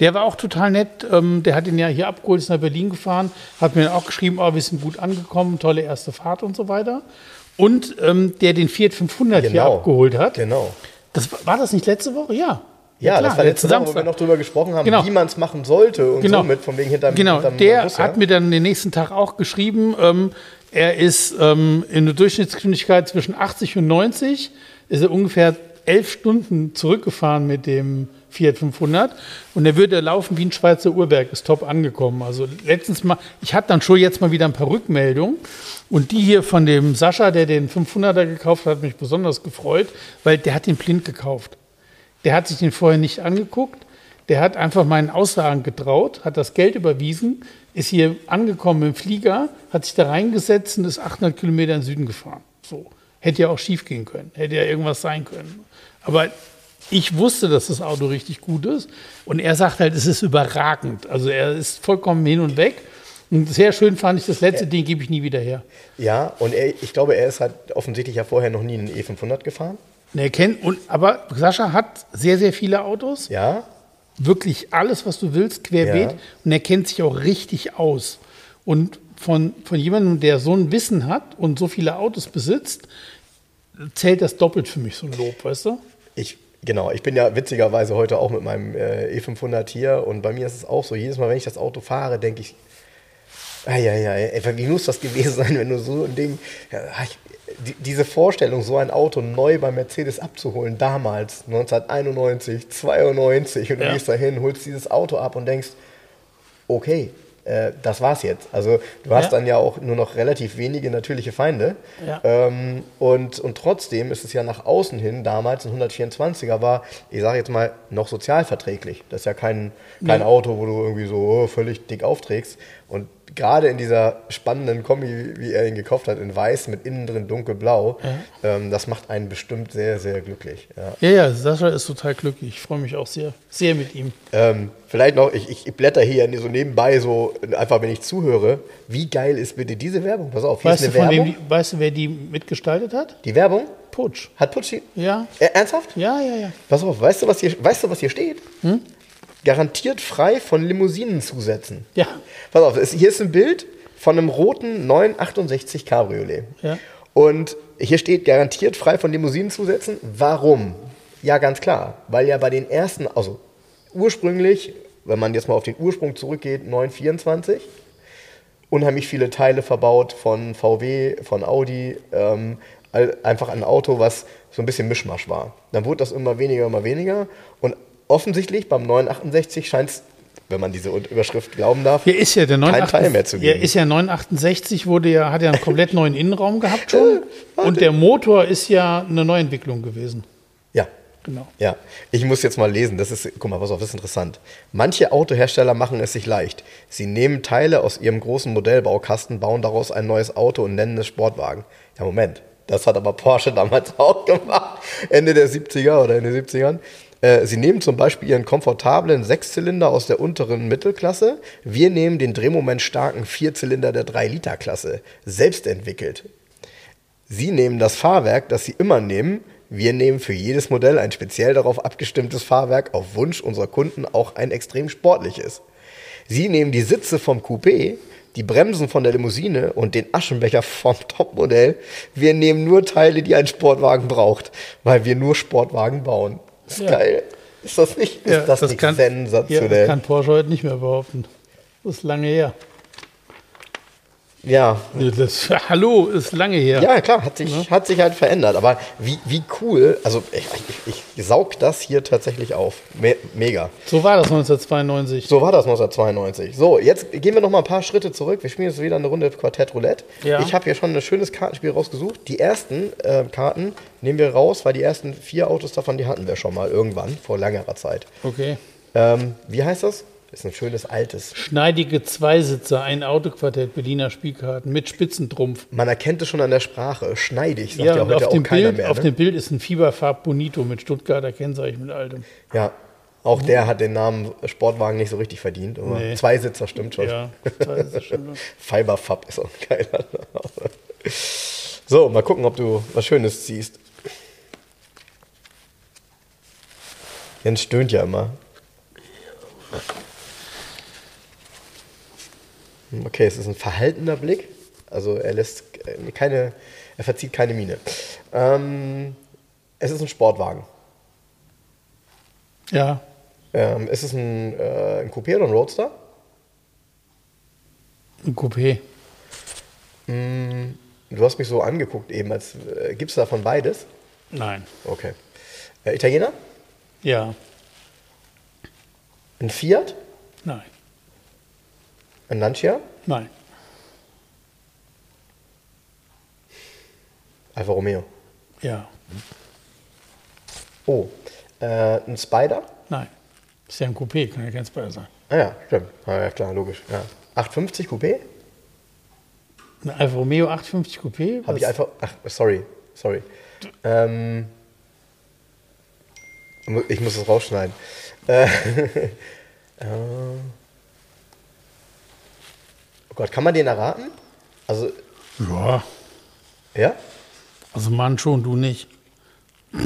Der war auch total nett. Ähm, der hat ihn ja hier abgeholt, ist nach Berlin gefahren, hat mir auch geschrieben, oh, wir sind gut angekommen, tolle erste Fahrt und so weiter. Und ähm, der den Fiat 500 hier Genau. abgeholt hat. Genau. Das, war das nicht letzte Woche? Ja. Ja, klar, das war letzte Woche, wo wir noch drüber gesprochen haben, Genau. wie man es machen sollte und Genau. so mit, von wegen hinterm, Genau, hinterm der Bus, ja. hat mir dann den nächsten Tag auch geschrieben, ähm, er ist ähm, in der Durchschnittsgeschwindigkeit zwischen 80 und 90, ist er ungefähr elf Stunden zurückgefahren mit dem Fiat 500 und er würde laufen wie ein Schweizer Uhrwerk, ist top angekommen. Also letztens mal, ich hatte dann schon jetzt mal wieder ein paar Rückmeldungen und die hier von dem Sascha, der den 500er gekauft hat, hat mich besonders gefreut, weil der hat den blind gekauft. Der hat sich den vorher nicht angeguckt. Der hat einfach meinen Aussagen getraut, hat das Geld überwiesen, ist hier angekommen im Flieger, hat sich da reingesetzt und ist 800 Kilometer in den Süden gefahren. So. Hätte ja auch schief gehen können, hätte ja irgendwas sein können. Aber ich wusste, dass das Auto richtig gut ist und er sagt halt, es ist überragend. Also er ist vollkommen hin und weg. Und sehr schön fand ich das letzte Ding, gebe ich nie wieder her. Ja, und er, ich glaube, er ist halt offensichtlich ja vorher noch nie einen E500 gefahren. Und er kennt, und, aber Sascha hat sehr, sehr viele Autos. Ja, wirklich alles, was du willst, querbeet. Ja. Und er kennt sich auch richtig aus. Und von, von jemandem, der so ein Wissen hat und so viele Autos besitzt, zählt das doppelt für mich so ein Lob, weißt du? ich, genau. Ich bin ja witzigerweise heute auch mit meinem äh, E500 hier und bei mir ist es auch so, jedes Mal, wenn ich das Auto fahre, denke ich, ja, ja, ja, wie muss das gewesen sein, wenn du so ein Ding, ja, ich, die, diese Vorstellung, so ein Auto neu bei Mercedes abzuholen, damals, 1991, 92, und du Ja. gehst da hin, holst dieses Auto ab und denkst, okay, äh, das war's jetzt. Also du hast Ja. dann ja auch nur noch relativ wenige natürliche Feinde. Ja. Ähm, und, und trotzdem ist es ja nach außen hin, damals ein 124er war, ich sage jetzt mal, noch sozialverträglich. Das ist ja kein, kein. Auto, wo du irgendwie so oh, völlig dick aufträgst. Gerade in dieser spannenden Kombi, wie er ihn gekauft hat, in weiß mit innen drin dunkelblau, ähm, das macht einen bestimmt sehr, sehr glücklich. Ja. Ja, ja, Sascha ist total glücklich. Ich freue mich auch sehr, sehr mit ihm. Ähm, vielleicht noch, ich, ich blätter hier so nebenbei so, einfach wenn ich zuhöre, wie geil ist bitte diese Werbung? Pass auf, hier Weißt ist eine von wem, Werbung. die- weißt du, wer die mitgestaltet hat? Die Werbung Putsch. hat Putschi. Ja, Äh, ernsthaft? ja, ja, ja. Pass auf, weißt du, was hier, weißt du, was hier steht? Hm? Garantiert frei von Limousinen-Zusätzen. Ja, Pass auf, es, hier ist ein Bild von einem roten 968 Cabriolet. Ja. Und hier steht garantiert frei von Limousinen-Zusätzen. Warum? Ja, ganz klar. Weil ja bei den ersten, also ursprünglich, wenn man jetzt mal auf den Ursprung zurückgeht, 924, unheimlich viele Teile verbaut von VW, von Audi, ähm, einfach ein Auto, was so ein bisschen Mischmasch war. Dann wurde das immer weniger, immer weniger und offensichtlich beim 968 scheint es, wenn man diese Überschrift glauben darf, Hier ist ja der kein 968. Teil mehr zu Ja, geben. ist ja 968 wurde ja, hat ja einen komplett neuen Innenraum gehabt schon. Und der Motor ist ja eine Neuentwicklung gewesen. ja. Genau. Ja, ich muss jetzt mal lesen. Das ist, guck mal, pass auf, das ist interessant. Manche Autohersteller machen es sich leicht. Sie nehmen Teile aus ihrem großen Modellbaukasten, bauen daraus ein neues Auto und nennen es Sportwagen. Ja, Moment. Das hat aber Porsche damals auch gemacht. Ende der 70er oder in den 70ern. Äh, Sie nehmen zum Beispiel Ihren komfortablen Sechszylinder aus der unteren Mittelklasse. Wir nehmen den drehmomentstarken Vierzylinder der 3-Liter-Klasse. Selbst entwickelt. Sie nehmen das Fahrwerk, das Sie immer nehmen. Wir nehmen für jedes Modell ein speziell darauf abgestimmtes Fahrwerk, auf Wunsch unserer Kunden auch ein extrem sportliches. Sie nehmen die Sitze vom Coupé, die Bremsen von der Limousine und den Aschenbecher vom Topmodell. Wir nehmen nur Teile, die ein Sportwagen braucht, weil wir nur Sportwagen bauen. Ist Ja. geil. Ist das nicht, ist das nicht kann, Ja, sensationell? das kann Porsche heute nicht mehr behaupten. Das ist lange her. Ja, Ja, Das, hallo, ist lange her. Ja, klar, hat sich, hat sich halt verändert. Aber wie, wie cool, also ich, ich, ich saug das hier tatsächlich auf. Me mega. So war das 1992. So war das 1992. So, jetzt gehen wir noch mal ein paar Schritte zurück. Wir spielen jetzt wieder eine Runde Quartett Roulette. Ja. Ich habe hier schon ein schönes Kartenspiel rausgesucht. Die ersten äh, Karten nehmen wir raus, weil die ersten vier Autos davon, die hatten wir schon mal irgendwann, vor längerer Zeit. Okay. Ähm, wie heißt das? Ist ein schönes altes. Schneidige Zweisitzer, ein Autoquartett, Berliner Spielkarten mit Spitzentrumpf. Man erkennt es schon an der Sprache. Schneidig, sagt Ja, ja, heute auf auch dem, keiner Bild, mehr. auf ne? dem Bild ist ein Fieberfarb Bonito mit Stuttgarter Kennzeichen mit altem. Ja, auch der hat den Namen Sportwagen nicht so richtig verdient. Aber Nee. Zweisitzer stimmt schon. Ja, Zweisitzer stimmt. Fiberfab ist auch ein geiler Name. So, mal gucken, ob du was Schönes ziehst. Jens stöhnt ja immer. Okay, es ist ein verhaltener Blick. Also er lässt keine, er verzieht keine Miene. Ähm, es ist ein Sportwagen. Ja, Ähm, ist es ein, äh, ein Coupé oder ein Roadster? ein Coupé. Hm, du hast mich so angeguckt eben, als äh, gibt es davon beides? Nein. Okay. Äh, Italiener? Ja, Ein Fiat? nein, Ein Lancia? nein, Alfa Romeo. ja, Oh, äh, ein Spider? nein. Ist ja ein Coupé, kann ja kein Spider sein. Ah ja, stimmt. Ah, ja, klar, logisch. Ja. 850 Coupé? Ein Alfa Romeo 850 Coupé? Habe ich einfach. Ach, sorry, sorry. Ähm, ich muss es rausschneiden. Äh, äh, Gott, kann man den erraten? Also, Ja, ja? also Mann schon, du nicht.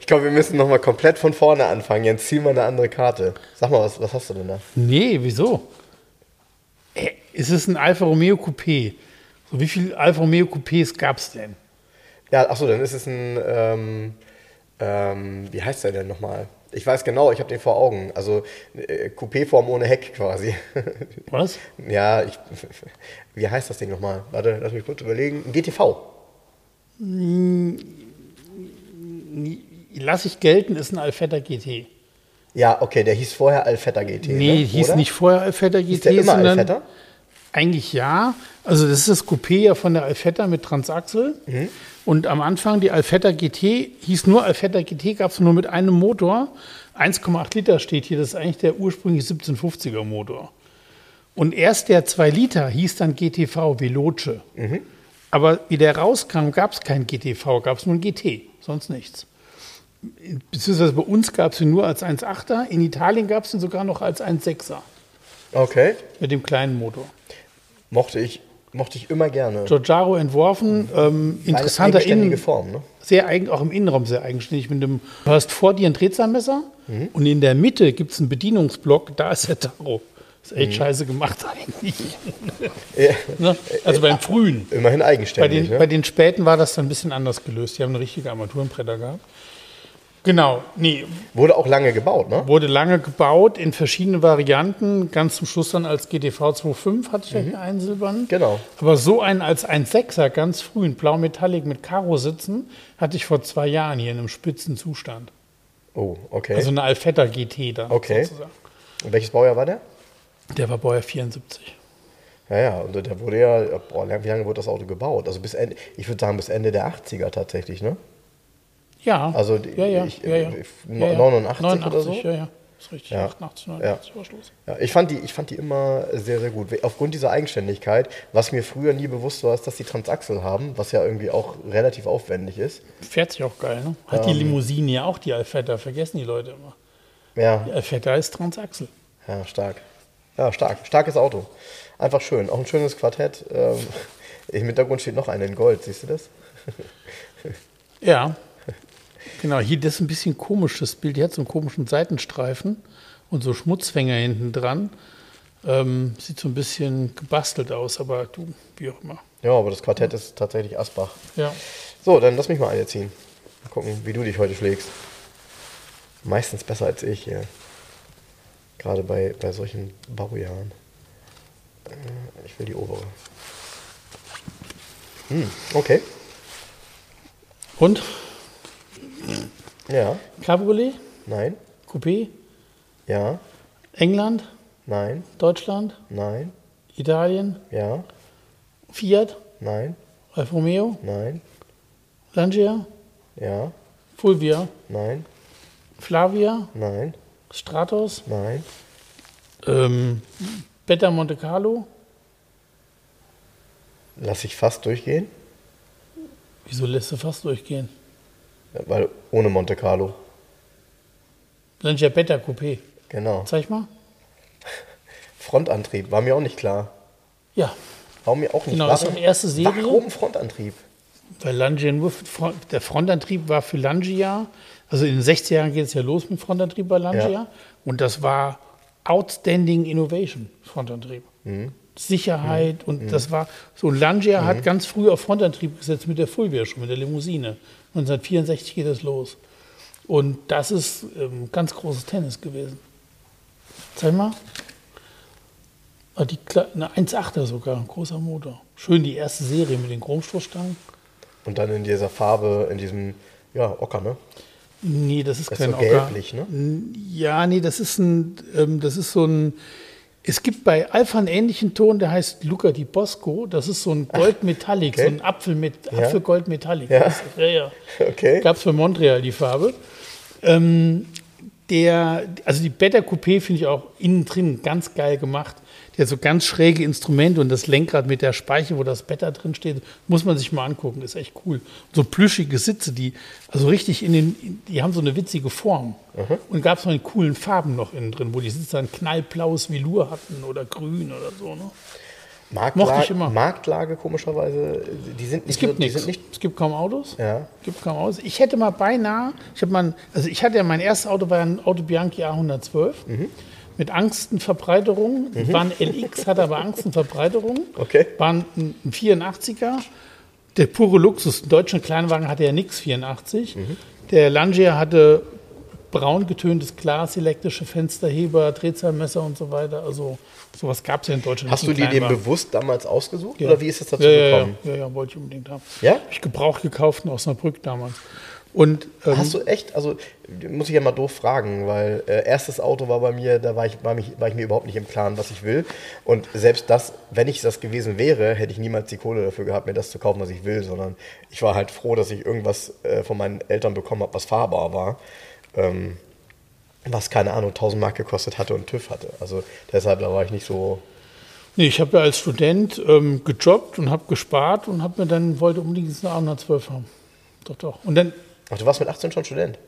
Ich glaube, wir müssen nochmal komplett von vorne anfangen. Jetzt zieh mal eine andere Karte. Sag mal, was, was hast du denn da? Nee, wieso? Es ist ein Alfa Romeo Coupé. So, wie viele Alfa Romeo Coupés gab es denn? Ja, achso, dann ist es ein. Ähm, ähm, wie heißt der denn nochmal? Ich weiß genau, ich habe den vor Augen. Also äh, Coupé-Form ohne Heck quasi. Was? ja, ich, wie heißt das Ding nochmal? Warte, lass mich kurz überlegen. Ein GTV. Lass ich gelten, ist ein Alfetta GT. Ja, okay, der hieß vorher Alfetta GT. Nee, ne? hieß Oder? nicht vorher Alfetta GT, Hieß der immer sondern Alfetta? eigentlich ja. Also das ist das Coupé ja von der Alfetta mit Transaxel. Mhm. Und am Anfang die Alfetta GT hieß nur Alfetta GT, gab es nur mit einem Motor. 1,8 Liter steht hier, das ist eigentlich der ursprüngliche 1750er Motor. Und erst der 2 Liter hieß dann GTV Veloce. Mhm. Aber wie der rauskam, gab es kein GTV, gab es nur ein GT, sonst nichts. Beziehungsweise bei uns gab es ihn nur als 1,8er, in Italien gab es ihn sogar noch als 1,6er Okay. mit dem kleinen Motor. Mochte ich, mochte ich immer gerne. Giorgiaro entworfen, ähm, Eine interessanter eigenständige Innen, Form, ne? sehr eigen, auch im Innenraum sehr eigenständig. Mit dem, du hast vor dir ein Drehzahlmesser Mhm. und in der Mitte gibt es einen Bedienungsblock, da ist der Taro. Ist echt Mhm. scheiße gemacht eigentlich. Ja, ne? Also beim frühen. immerhin Bei eigenständig. den, ne? bei den späten war das dann ein bisschen anders gelöst. Die haben eine richtige Armaturenbretter gehabt. Genau, nee, Wurde auch lange gebaut, ne? wurde lange gebaut in verschiedenen Varianten. Ganz zum Schluss dann als GTV 2.5 hatte ich ja hier einen silbernen. Genau. Aber so einen als 1.6er, ganz früh, in Blau Metallic mit Karo sitzen, hatte ich vor zwei Jahren hier in einem spitzen Zustand. Oh, okay. Also eine Alfetta GT dann Okay. sozusagen. Und welches Baujahr war der? Der war Baujahr 74. Ja, ja, und der wurde ja, boah, wie lange wurde das Auto gebaut? Also bis Ende, ich würde sagen bis Ende der 80er tatsächlich, ne? Ja, Also die- ja, ja, ich- ja, ja. äh, ja, ja. 89 oder so? Ja, ja, ist richtig. Ja. 88, 89 war Schluss. Ja, ich fand, die, ich fand die immer sehr, sehr gut. Aufgrund dieser Eigenständigkeit, was mir früher nie bewusst war, ist, dass die Transaxel haben, was ja irgendwie auch relativ aufwendig ist. Fährt sich auch geil, ne? Hat die Limousine ja auch die Alfetta, vergessen die Leute immer. Ja, Die Alfetta ist Transaxel. ja, stark. Ja, stark. Starkes Auto. Einfach schön. Auch ein schönes Quartett. Ähm, Im Hintergrund steht noch einer in Gold, siehst du das? Ja. Genau, hier das ist ein bisschen komisch, das Bild. Die hat so einen komischen Seitenstreifen und so Schmutzfänger hinten dran. Ähm, sieht so ein bisschen gebastelt aus, aber du, wie auch immer. Ja, aber das Quartett ist tatsächlich Asbach. Ja. So, dann lass mich mal eine ziehen. Mal gucken, wie du dich heute schlägst. Meistens besser als ich hier. Gerade bei, bei solchen Baujahren. Äh, Ich will die obere. Hm, okay. Und? Ja. Cabriolet? Nein. Coupé? Ja. England? Nein. Deutschland? Nein. Italien? Ja. Fiat? Nein. Alfa Romeo? Nein. Lancia? Ja. Fulvia? Nein. Flavia? Nein. Stratos? Nein. Ähm, Beta Monte Carlo? Lass ich fast durchgehen, Wieso lässt du fast durchgehen? Weil ohne Monte Carlo. Lancia Beta Coupé. Genau. Zeig mal. Frontantrieb war mir auch nicht klar. Ja, War mir auch nicht Genau, klar. das ist die erste Serie. Warum Frontantrieb? Weil Langia nur, Front- der Frontantrieb war für Langia, also in den 60er Jahren geht es ja los mit Frontantrieb bei Langia. Ja. Und das war Outstanding Innovation, Frontantrieb. Mhm. Sicherheit und das war so. Langia hat ganz früh auf Frontantrieb gesetzt mit der Fulvia schon, mit der Limousine. 1964 geht es los. Und das ist ähm, ganz großes Tennis gewesen. Zeig mal. Ah, die, eine 1,8er sogar, ein großer Motor. Schön die erste Serie mit den Chromstoßstangen. Und dann in dieser Farbe, in diesem, ja, Ocker, ne? Nee, das ist Das ist kein so Ocker. gelblich, ne? Ja, nee, das ist ein, ähm, das ist so ein. Es gibt bei Alpha einen ähnlichen Ton, der heißt Luca di Bosco. Das ist so ein Goldmetallic, okay. so ein Apfel mit Ja. Apfelgoldmetallic. Ja. Ja, ja. Okay. Gab es für Montreal die Farbe. Ähm, der, also die Beta Coupé finde ich auch innen drin ganz geil gemacht. Der hat so ganz schräge Instrumente und das Lenkrad mit der Speiche, wo das Beta drin steht, muss man sich mal angucken, ist echt cool. So plüschige Sitze, die also richtig in den, die haben so eine witzige Form. Und gab es noch in coolen Farben noch innen drin, wo die Sitze dann knallblaues Velour hatten oder grün oder so. Ne? Marktla Mochte ich immer. Marktlage, komischerweise, die sind nicht Es gibt so, die nichts. nicht Es gibt kaum Autos. Ja. Es gibt kaum Autos. Ich hätte mal beinahe, ich habe mal, also ich hatte ja mein erstes Auto war ein Auto Bianchi A112 Mhm. Mit Angstenverbreiterung. War ein LX, hatte aber Angstenverbreiterung. Okay. Ein, ein 84er. Der pure Luxus. Ein deutschen Kleinwagen hatte ja nix 84. Mhm. Der Langia hatte braun getöntes Glas, elektrische Fensterheber, Drehzahlmesser und so weiter. Also sowas gab es ja in Deutschland Hast du dir den Kleinwagen. bewusst damals ausgesucht Ja. oder wie ist es dazu ja, ja, gekommen? Ja, ja, wollte ich unbedingt haben. Ja? Ich gebraucht gekauft in Osnabrück damals. Und ähm, Hast du echt, also muss ich ja mal doof fragen, weil äh, erstes Auto war bei mir, da war ich, war, mich, war ich mir überhaupt nicht im Klaren, was ich will. Und selbst das, wenn ich das gewesen wäre, hätte ich niemals die Kohle dafür gehabt, mir das zu kaufen, was ich will, sondern ich war halt froh, dass ich irgendwas äh, von meinen Eltern bekommen habe, was fahrbar war. Ähm, was keine Ahnung, 1000 Mark gekostet hatte und TÜV hatte. Also deshalb, da war ich nicht so. nee, ich habe ja als Student ähm, gejobbt und habe gespart und habe mir dann wollte unbedingt eine A112 haben. Doch, doch. Und dann, Ach, du warst mit 18 schon Student?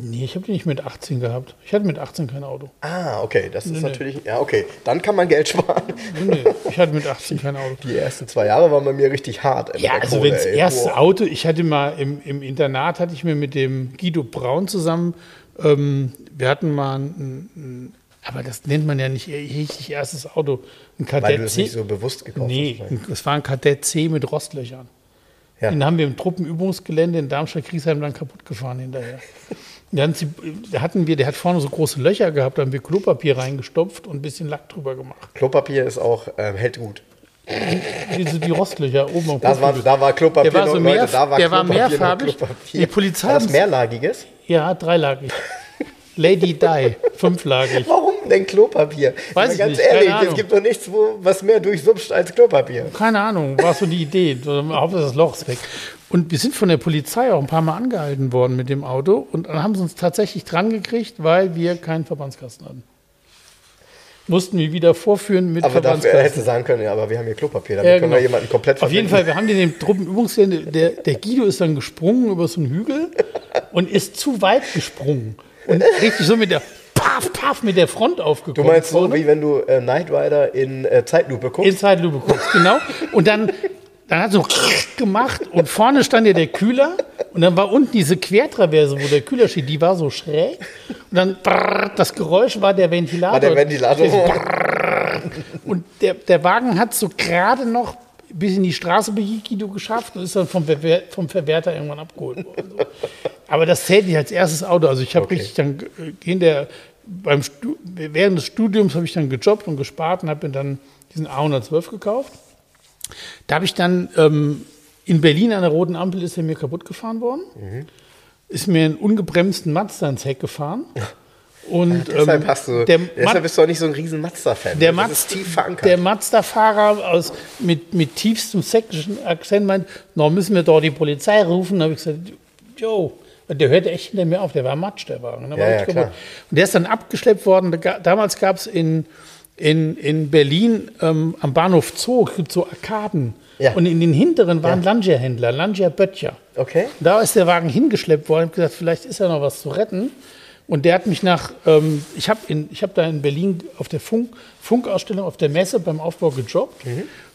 nee, ich habe die nicht mit 18 gehabt. Ich hatte mit 18 kein Auto. Ah, okay, das ist nee. natürlich, ja, okay, dann kann man Geld sparen. Nee, ich hatte mit 18 kein Auto. Die ersten zwei Jahre waren bei mir richtig hart. Ja, also wenn das erste Boah. Auto, ich hatte mal im, im Internat, hatte ich mir mit dem Guido Braun zusammen, ähm, wir hatten mal ein, ein, aber das nennt man ja nicht richtig erstes Auto, ein Weil Kadett du es C. nicht so bewusst gekauft Nee, es war ein Kadett C mit Rostlöchern. Ja. Den haben wir im Truppenübungsgelände in Darmstadt-Kriesheim dann kaputt gefahren hinterher. Da hatten, wir, der hat vorne so große Löcher gehabt, da haben wir Klopapier reingestopft und ein bisschen Lack drüber gemacht. Klopapier ist auch, ähm, hält gut. Diese, die Rostlöcher oben am Das war, da war Klopapier Der war so noch, mehr- Leute, da war der war Klopapier noch mehrfarbig. Die Polizei War das mehrlagiges? Ja, dreilagig. Lady Di, fünflagig. Warum denn Klopapier? Weiß ich ganz nicht, keine ehrlich, es gibt doch nichts, wo, was mehr durchsupscht als Klopapier. Keine Ahnung, war so die Idee. Hauptsache das Loch ist weg. Und wir sind von der Polizei auch ein paar Mal angehalten worden mit dem Auto und dann haben sie uns tatsächlich dran gekriegt, weil wir keinen Verbandskasten hatten. Mussten wir wieder vorführen mit Aber Verbandskasten. hättest du sagen können, ja, aber wir haben hier Klopapier, damit Ja, können genau. wir jemanden komplett Auf jeden verbinden. Fall, wir haben den im Truppenübungsgelände, der, der Guido ist dann gesprungen über so einen Hügel und ist zu weit gesprungen. Und richtig so mit der Paff, Paff mit der Front Du aufgekommen. meinst so, wie wenn du äh, Knight Rider in äh, Zeitlupe guckst? In Zeitlupe guckst, genau. Und dann, dann hat so gemacht und vorne stand ja der Kühler und dann war unten diese Quertraverse, wo der Kühler steht, die war so schräg. Und dann brrr, das Geräusch war der Ventilator. War der Ventilator. Und der, der Wagen hat so gerade noch bis in die Straße bei Guido geschafft und ist dann vom, Verwer vom Verwerter irgendwann abgeholt worden. So. Aber das zählt nicht als erstes Auto. Also ich habe Okay. richtig dann äh, in der, beim während des Studiums habe ich dann gejobbt und gespart und habe mir dann diesen A112 gekauft. Da habe ich dann ähm, in Berlin an der roten Ampel ist er mir kaputt gefahren worden. Mhm. Ist mir einen ungebremsten Mazda ins Heck gefahren. Und Deshalb ähm, hast du, der deshalb bist du auch nicht so ein riesen Mazda-Fan. der, Maz der Mazda-Fahrer aus, mit, mit tiefstem sächsischen Akzent meint, noch müssen wir doch die Polizei rufen. Da habe ich gesagt, jo. Der hörte echt hinter mir auf, der war Matsch, der Wagen. Der Ja, war ja, klar. Und der ist dann abgeschleppt worden. Damals gab es in, in, in Berlin ähm, am Bahnhof Zoo gibt so Arkaden. Ja. Und in den hinteren waren Langia-Händler, Langia-Böttcher. Okay. Da ist der Wagen hingeschleppt worden. Ich habe gesagt, vielleicht ist ja noch was zu retten. Und der hat mich nach, ähm, ich habe hab da in Berlin auf der Funk, Funkausstellung auf der Messe beim Aufbau gejobbt.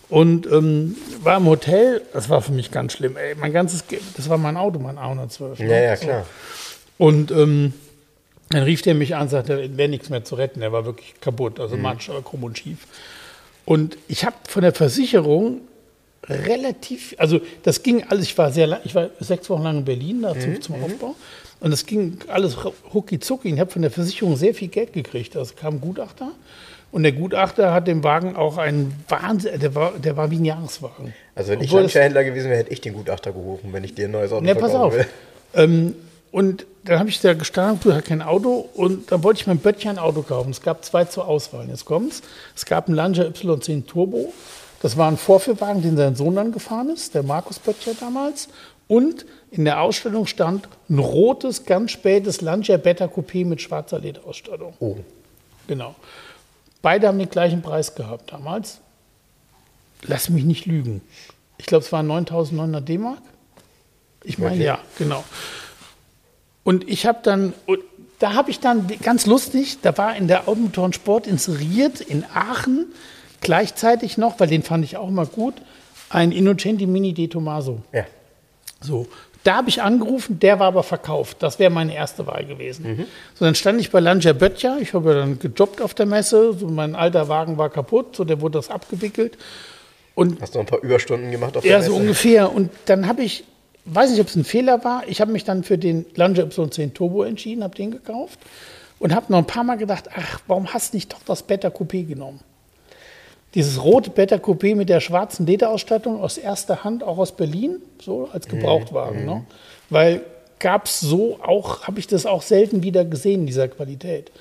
Und ähm, war im Hotel, das war für mich ganz schlimm. Ey, mein ganzes, das war mein Auto, mein A112. ne? Ja, ja, klar. Und ähm, dann rief der mich an und sagte, wäre nichts mehr zu retten. Der war wirklich kaputt, Mhm. also Matsch, aber krumm und schief. Und ich habe von der Versicherung relativ, also das ging alles, ich war sehr lang, ich war sechs Wochen lang in Berlin dazu Mhm. zum Aufbau. Und das ging alles hucki zucki. Ich habe von der Versicherung sehr viel Geld gekriegt. Also kam ein Gutachter. Und der Gutachter hat dem Wagen auch einen Wahnsinn, der war, der war wie ein Jahreswagen. Also wenn ich Obwohl das- Lancia-Händler gewesen wäre, hätte ich den Gutachter gerufen, wenn ich dir ein neues Auto Ne, pass auf. will. Ähm, und dann habe ich da gestanden, du hast kein Auto und dann wollte ich mein Böttcher ein Auto kaufen. Es gab zwei zur Auswahl. Jetzt kommt's. Es gab einen Lancia Y10 Turbo. Das war ein Vorführwagen, den sein Sohn dann gefahren ist, der Markus Böttcher damals. Und in der Ausstellung stand ein rotes, ganz spätes Lancia Beta Coupé mit schwarzer Lederausstattung. Oh, Genau. Beide haben den gleichen Preis gehabt damals. Lass mich nicht lügen. Ich glaube, es waren 9.900 D-Mark. Ich meine, Wirklich? ja, genau. Und ich habe dann, da habe ich dann, ganz lustig, da war in der Automotor und Sport inseriert in Aachen gleichzeitig noch, weil den fand ich auch mal gut, ein Innocenti Mini De Tomaso. ja. So, da habe ich angerufen, der war aber verkauft. Das wäre meine erste Wahl gewesen. So, dann stand ich bei Lancia Böttcher. Ich habe ja dann gejobbt auf der Messe. So, mein alter Wagen war kaputt, so der wurde das abgewickelt. Und Hast du noch ein paar Überstunden gemacht auf ja, der so Messe? ungefähr. Und dann habe ich, weiß nicht, ob es ein Fehler war, ich habe mich dann für den Lancia Y10 Turbo entschieden, habe den gekauft und habe noch ein paar Mal gedacht, ach, warum hast du nicht doch das Beta Coupé genommen? Dieses rote Beta Coupé mit der schwarzen Lederausstattung aus erster Hand, auch aus Berlin, so als Gebrauchtwagen. Ne? Weil gab es so auch, habe ich das auch selten wieder gesehen in dieser Qualität.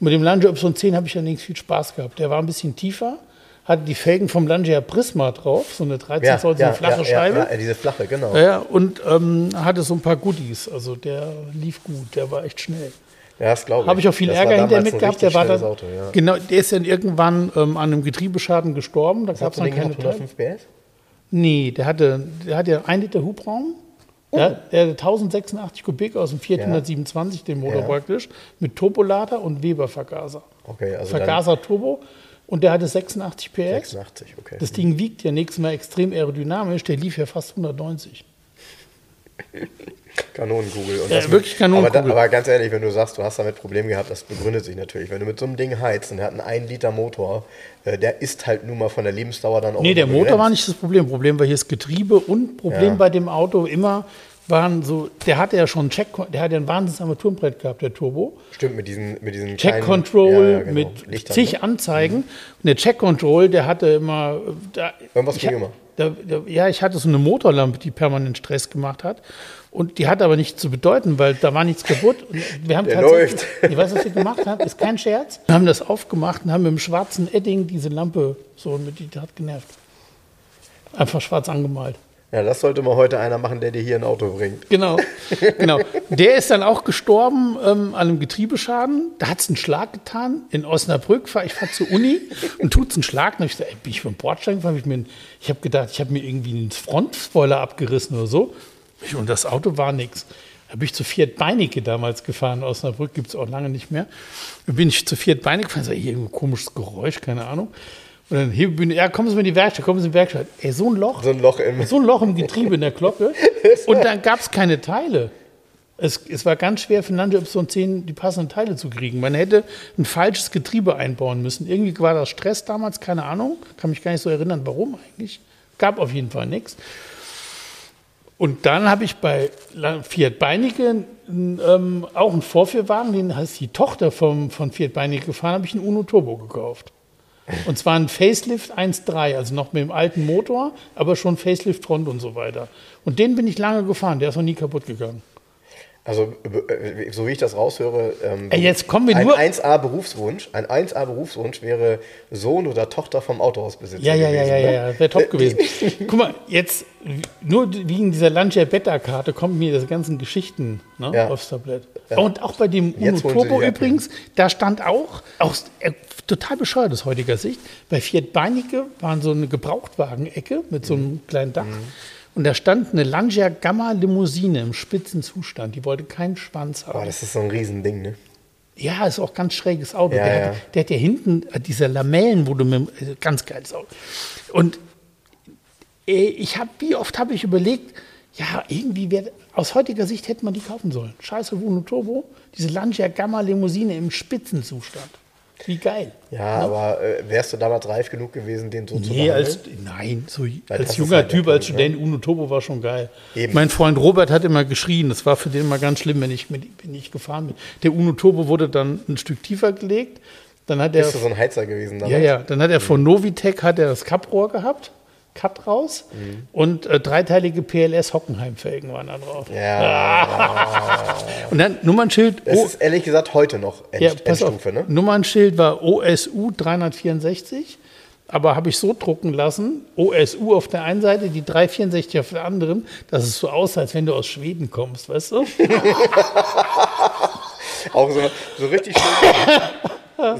Mit dem Lancia Y10 habe ich allerdings viel Spaß gehabt. Der war ein bisschen tiefer, hatte die Felgen vom Lancia Prisma drauf, so eine 13 ja, Zoll, so ja, eine flache ja, Scheibe. Ja, ja, diese flache, genau. Ja, ja, und ähm, hatte so ein paar Goodies. Also der lief gut, der war echt schnell. Ja, das glaube ich. Habe ich auch viel Das Ärger damals mit gehabt. Der war dann, Auto, ja. genau, der ist dann irgendwann ähm, an einem Getriebeschaden gestorben. Da gab es dann keine gehabt, Teile. 105 PS? Nee, der hatte, der hatte ein Liter Hubraum. Oh. Der, der hatte 1086 Kubik aus dem Fiat 127, den Motor Ja. praktisch, mit Turbolader und Weber-Vergaser. Okay, also dann Vergaser Turbo und der hatte 86 PS. 86, okay. Das Ding wiegt ja nächstes Mal extrem aerodynamisch, der lief ja fast 190. Kanonenkugel. Und Ja, das wirklich Kanonenkugel. Aber, da, aber ganz ehrlich, wenn du sagst, du hast damit Probleme gehabt, das begründet sich natürlich. Wenn du mit so einem Ding heizt und der hat einen 1 Liter Motor, äh, der ist halt nun mal von der Lebensdauer dann auch Nee, der Motor war nicht das Problem. Problem war hier das Getriebe und Problem Ja. bei dem Auto immer waren so, der hatte ja schon einen Check, der hatte ja ein wahnsinniges Armaturenbrett gehabt, der Turbo. Stimmt, mit diesen, mit diesen Check kleinen- Control ja, ja, genau, mit Lichtern, zig ne? Anzeigen. Und der Check Control, der hatte immer. Da, Irgendwas ging immer. Da, da, ja, ich hatte so eine Motorlampe, die permanent Stress gemacht hat. Und die hat aber nichts zu bedeuten, weil da war nichts kaputt. Und wir haben Der tatsächlich, läuft. ich weiß, was wir gemacht haben, ist kein Scherz. Wir haben das aufgemacht und haben mit dem schwarzen Edding diese Lampe so mit, die hat genervt. Einfach schwarz angemalt. Ja, das sollte mal heute einer machen, der dir hier ein Auto bringt. Genau, genau. Der ist dann auch gestorben ähm, an einem Getriebeschaden. Da hat es einen Schlag getan. In Osnabrück fahr ich fahr zur Uni und tut es einen Schlag. Hab ich gesagt, ey, bin ich vom Bordstein gefahren? Ich, mir ich habe gedacht, ich habe mir irgendwie einen Frontspoiler abgerissen oder so. Und das Auto war nichts. Da bin ich zu Fiat Beinecke damals gefahren. Osnabrück gibt es auch lange nicht mehr. Dann bin ich zu Fiat Beinecke gefahren. So, hier irgendein komisches Geräusch, keine Ahnung. Und dann hier bin ich, ja, kommen Sie mal in die Werkstatt, kommen Sie in die Werkstatt. Ey, so ein Loch. So ein Loch im. So ein Loch im Getriebe in der Glocke. Und dann gab es keine Teile. Es, es war ganz schwer für Lancia Y10 die passenden Teile zu kriegen. Man hätte ein falsches Getriebe einbauen müssen. Irgendwie war das Stress damals, keine Ahnung. Kann mich gar nicht so erinnern, warum eigentlich. Gab auf jeden Fall nichts. Und dann habe ich bei Fiat Beinecke ähm, auch einen Vorführwagen, den heißt die Tochter vom, von Fiat Beinecke gefahren, habe ich einen Uno Turbo gekauft. Und zwar ein Facelift 1.3, also noch mit dem alten Motor, aber schon Facelift Front und so weiter. Und den bin ich lange gefahren, der ist noch nie kaputt gegangen. Also, äh, so wie ich das raushöre, ähm, Ey, jetzt kommen wir ein nur- 1A-Berufswunsch. Ein 1A-Berufswunsch wäre Sohn oder Tochter vom Autohausbesitzer. Ja, ja, ja, gewesen, ja, ne? ja, wäre top gewesen. Guck mal, jetzt nur wegen dieser Lancia Beta-Karte kommen mir diese ganzen Geschichten ne, Ja. aufs Tablett. Ja. Und auch bei dem Uno Turbo übrigens, da stand auch, auch äh, total bescheuert aus heutiger Sicht, bei Fiat Beinecke waren so eine Gebrauchtwagen-Ecke mit so einem Mhm. kleinen Dach. Und da stand eine Lancia Gamma Limousine im Spitzenzustand. Die wollte keinen Schwanz haben. Boah, das ist so ein Riesending, ne? Ja, ist auch ganz schräges Auto. Ja, der, ja. Hat, der hat ja hinten äh, diese Lamellen, wo du mit äh, ganz geiles Auto. Und Ey, ich habe, wie oft habe ich überlegt, ja, irgendwie wäre, aus heutiger Sicht hätte man die kaufen sollen. Scheiße Uno Turbo, diese Lancia Gamma Limousine im Spitzenzustand. Wie geil. Ja, aber äh, wärst du damals reif genug gewesen, den so zu Nee, behandeln? als, nein, so das als junger halt Typ, als Punkt, ne? Student, Uno Turbo war schon geil. Eben. Mein Freund Robert hat immer geschrien, das war für den immer ganz schlimm, wenn ich, mit, wenn ich gefahren bin. Der Uno Turbo wurde dann ein Stück tiefer gelegt, dann hat er, Bist du so ein Heizer gewesen damals? ja, ja, dann hat er von Novitec hat er das Kapprohr gehabt, Cut raus Mhm. und äh, dreiteilige PLS Hockenheim-Felgen waren da drauf. Ja, Und dann Nummernschild, das oh, ist ehrlich gesagt heute noch End, ja, pass auf, Endstufe, ne? Nummernschild war OSU 364, aber habe ich so drucken lassen, OSU auf der einen Seite, die 364 auf der anderen, dass es so aussah, als wenn du aus Schweden kommst, weißt du? Auch so, so richtig schön,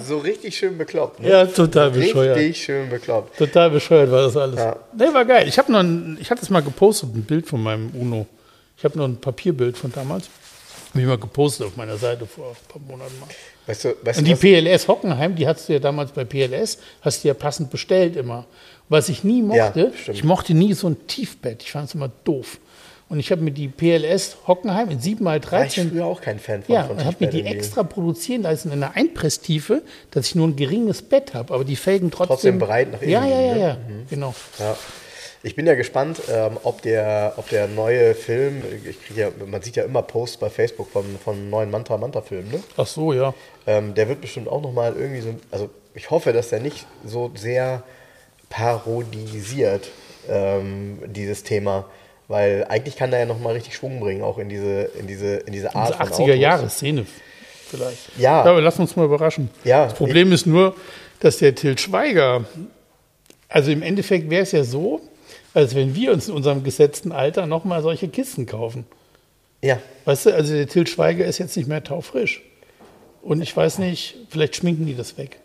so richtig schön bekloppt. Ne? Ja, total bescheuert. Richtig schön bekloppt. Total bescheuert war das alles. Ja. Nee, war geil. Ich habe noch ein, ich hatte es mal gepostet, ein Bild von meinem Uno. Ich habe noch ein Papierbild von damals. Habe ich mal gepostet auf meiner Seite vor ein paar Monaten mal. Weißt du, weißt Und die? PLS Hockenheim, die hast du ja damals bei PLS, hast du ja passend bestellt immer. Was ich nie Ja, mochte, stimmt. ich mochte nie so ein Tiefbett. Ich fand es immer doof. Und ich habe mir die PLS Hockenheim in 7 x War ich 13 früher auch kein Fan von. ja, und habe mir die extra produzieren lassen in einer Einpresstiefe, dass ich nur ein geringes Bett habe, aber die Felgen trotzdem, Trotzdem breit nach innen Ja, ja, ja, ne? ja, genau. Ja. Ich bin ja gespannt, ähm, ob, der, ob der neue Film, ich krieg ja, man sieht ja immer Posts bei Facebook von, von neuen Mantra Manta Filmen, ne? Ach so, ja. Ähm, der wird bestimmt auch nochmal irgendwie so, also ich hoffe, dass der nicht so sehr parodisiert, ähm, dieses Thema. Weil eigentlich kann der ja nochmal richtig Schwung bringen, auch in diese, in diese, in diese Art Diese von 80er Autos. Jahre Szene vielleicht. Ja. aber lass uns mal überraschen. Ja, das Problem ist nur, dass der Til Schweiger, also im Endeffekt wäre es ja so, als wenn wir uns in unserem gesetzten Alter nochmal solche Kisten kaufen. Ja, Weißt du, also der Til Schweiger ist jetzt nicht mehr taufrisch. Und ich weiß nicht, vielleicht schminken die das weg.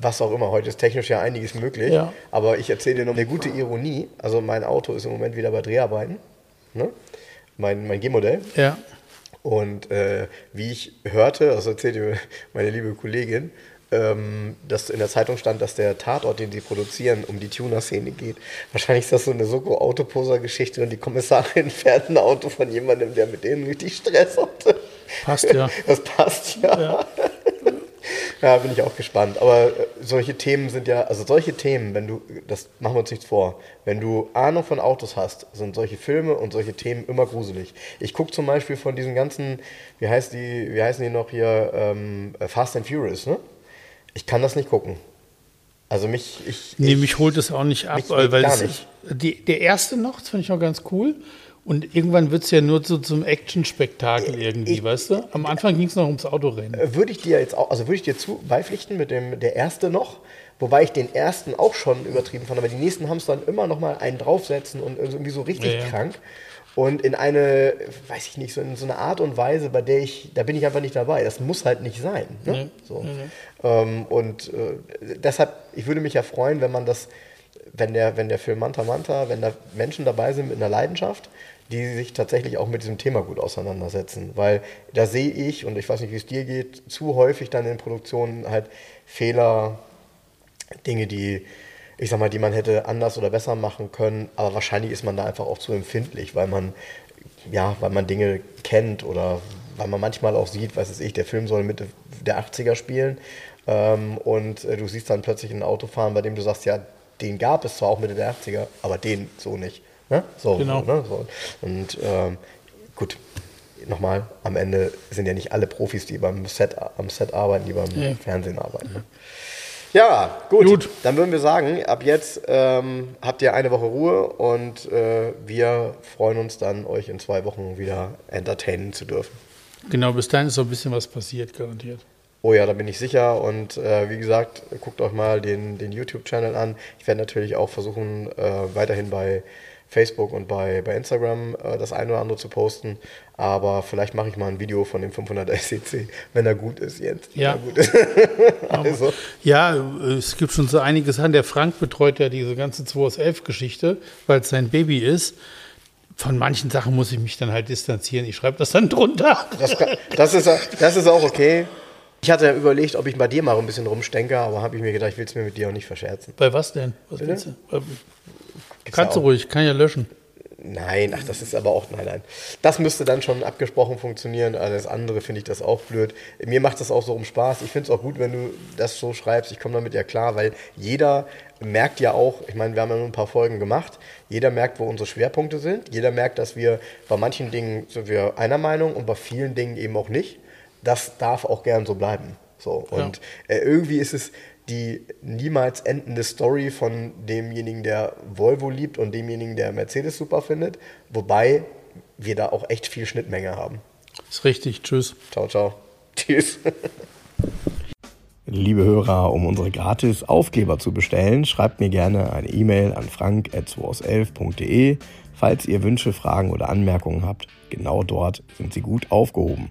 Was auch immer. Heute ist technisch ja einiges möglich. Ja. Aber ich erzähle dir noch eine gute Ironie. Also mein Auto ist im Moment wieder bei Dreharbeiten. Ne? Mein, mein G-Modell. Ja. Und äh, wie ich hörte, also erzählte mir meine liebe Kollegin, ähm, dass in der Zeitung stand, dass der Tatort, den sie produzieren, um die Tuner-Szene geht. Wahrscheinlich ist das so eine Soko-Autoposer-Geschichte und die Kommissarin fährt ein Auto von jemandem, der mit denen richtig Stress hatte. Passt ja. Das passt ja. Ja, bin ich auch gespannt. Aber äh, solche Themen sind ja, also solche Themen, wenn du, das machen wir uns nichts vor, wenn du Ahnung von Autos hast, sind solche Filme und solche Themen immer gruselig. Ich gucke zum Beispiel von diesen ganzen, wie heißt die, wie heißen die noch hier, ähm, Fast and Furious, ne? Ich kann das nicht gucken. Also mich, ich, Nee, ich mich holt es auch nicht ab, Mich weil, nicht. Die, der erste noch, das fand ich noch ganz cool. Und irgendwann wird es ja nur so zum Action-Spektakel irgendwie, ich- weißt du? Am Anfang ging es noch ums Autorennen. Äh, würde ich dir jetzt auch, also würde ich dir zu beipflichten mit dem der erste noch, wobei ich den ersten auch schon übertrieben fand, aber die nächsten haben es dann immer noch mal einen draufsetzen und irgendwie so richtig Ja, ja. krank und in eine, weiß ich nicht, so in so eine Art und Weise, bei der ich, da bin ich einfach nicht dabei. Das muss halt nicht sein. Ne? Nee, So. Ähm, und äh, deshalb, ich würde mich ja freuen, wenn man das, wenn der, wenn der Film Manta Manta, wenn da Menschen dabei sind mit einer Leidenschaft, die sich tatsächlich auch mit diesem Thema gut auseinandersetzen. Weil da sehe ich, und ich weiß nicht, wie es dir geht, zu häufig dann in Produktionen halt Fehler, Dinge, die, ich sag mal, die man hätte anders oder besser machen können, aber wahrscheinlich ist man da einfach auch zu empfindlich, weil man, ja, weil man Dinge kennt oder weil man manchmal auch sieht, was weiß ich, der Film soll Mitte der 80er spielen ähm, und äh, du siehst dann plötzlich ein Auto fahren, bei dem du sagst, ja, den gab es zwar auch Mitte der 80er, aber den so nicht. Ne? So, Genau. so, ne? so. Und ähm, gut, nochmal, am Ende sind ja nicht alle Profis, die beim Set, am Set arbeiten, die beim Nee. Fernsehen arbeiten. Ne? Ja, gut. Gut. Dann würden wir sagen, ab jetzt ähm, habt ihr eine Woche Ruhe und äh, wir freuen uns dann, euch in zwei Wochen wieder entertainen zu dürfen. Genau, bis dahin ist so ein bisschen was passiert, garantiert. Oh ja, da bin ich sicher. Und äh, wie gesagt, guckt euch mal den, den YouTube-Channel an. Ich werde natürlich auch versuchen, äh, weiterhin bei Facebook und bei, bei Instagram äh, das eine oder andere zu posten. Aber vielleicht mache ich mal ein Video von dem 500 SCC, wenn er gut ist, Jens. Ja. gut ist. also, Ja, es gibt schon so einiges an. Der Frank betreut ja diese ganze 2 aus 11 Geschichte, weil es sein Baby ist. Von manchen Sachen muss ich mich dann halt distanzieren. Ich schreibe das dann drunter. das, das, ist, das ist auch okay. Ich hatte ja überlegt, ob ich bei dir mal ein bisschen rumstenke, aber habe ich mir gedacht, ich will es mir mit dir auch nicht verscherzen. Bei was denn? Was willst du? Gibt's Kannst du ruhig, kann ja löschen. Nein, ach, das ist aber auch, nein, nein. Das müsste dann schon abgesprochen funktionieren. Alles andere finde ich das auch blöd. Mir macht das auch so um Spaß. Ich finde es auch gut, wenn du das so schreibst. Ich komme damit ja klar, weil jeder merkt ja auch, ich meine, wir haben ja nur ein paar Folgen gemacht. Jeder merkt, wo unsere Schwerpunkte sind. Jeder merkt, dass wir bei manchen Dingen sind wir einer Meinung und bei vielen Dingen eben auch nicht. Das darf auch gern so bleiben. So. Und äh, irgendwie ist es die niemals endende Story von demjenigen, der Volvo liebt und demjenigen, der Mercedes super findet. Wobei wir da auch echt viel Schnittmenge haben. Ist richtig, tschüss. Ciao, ciao. Tschüss. Liebe Hörer, um unsere gratis Aufkleber zu bestellen, schreibt mir gerne eine E-Mail an frank.2aus11.de. Falls ihr Wünsche, Fragen oder Anmerkungen habt, genau dort sind sie gut aufgehoben.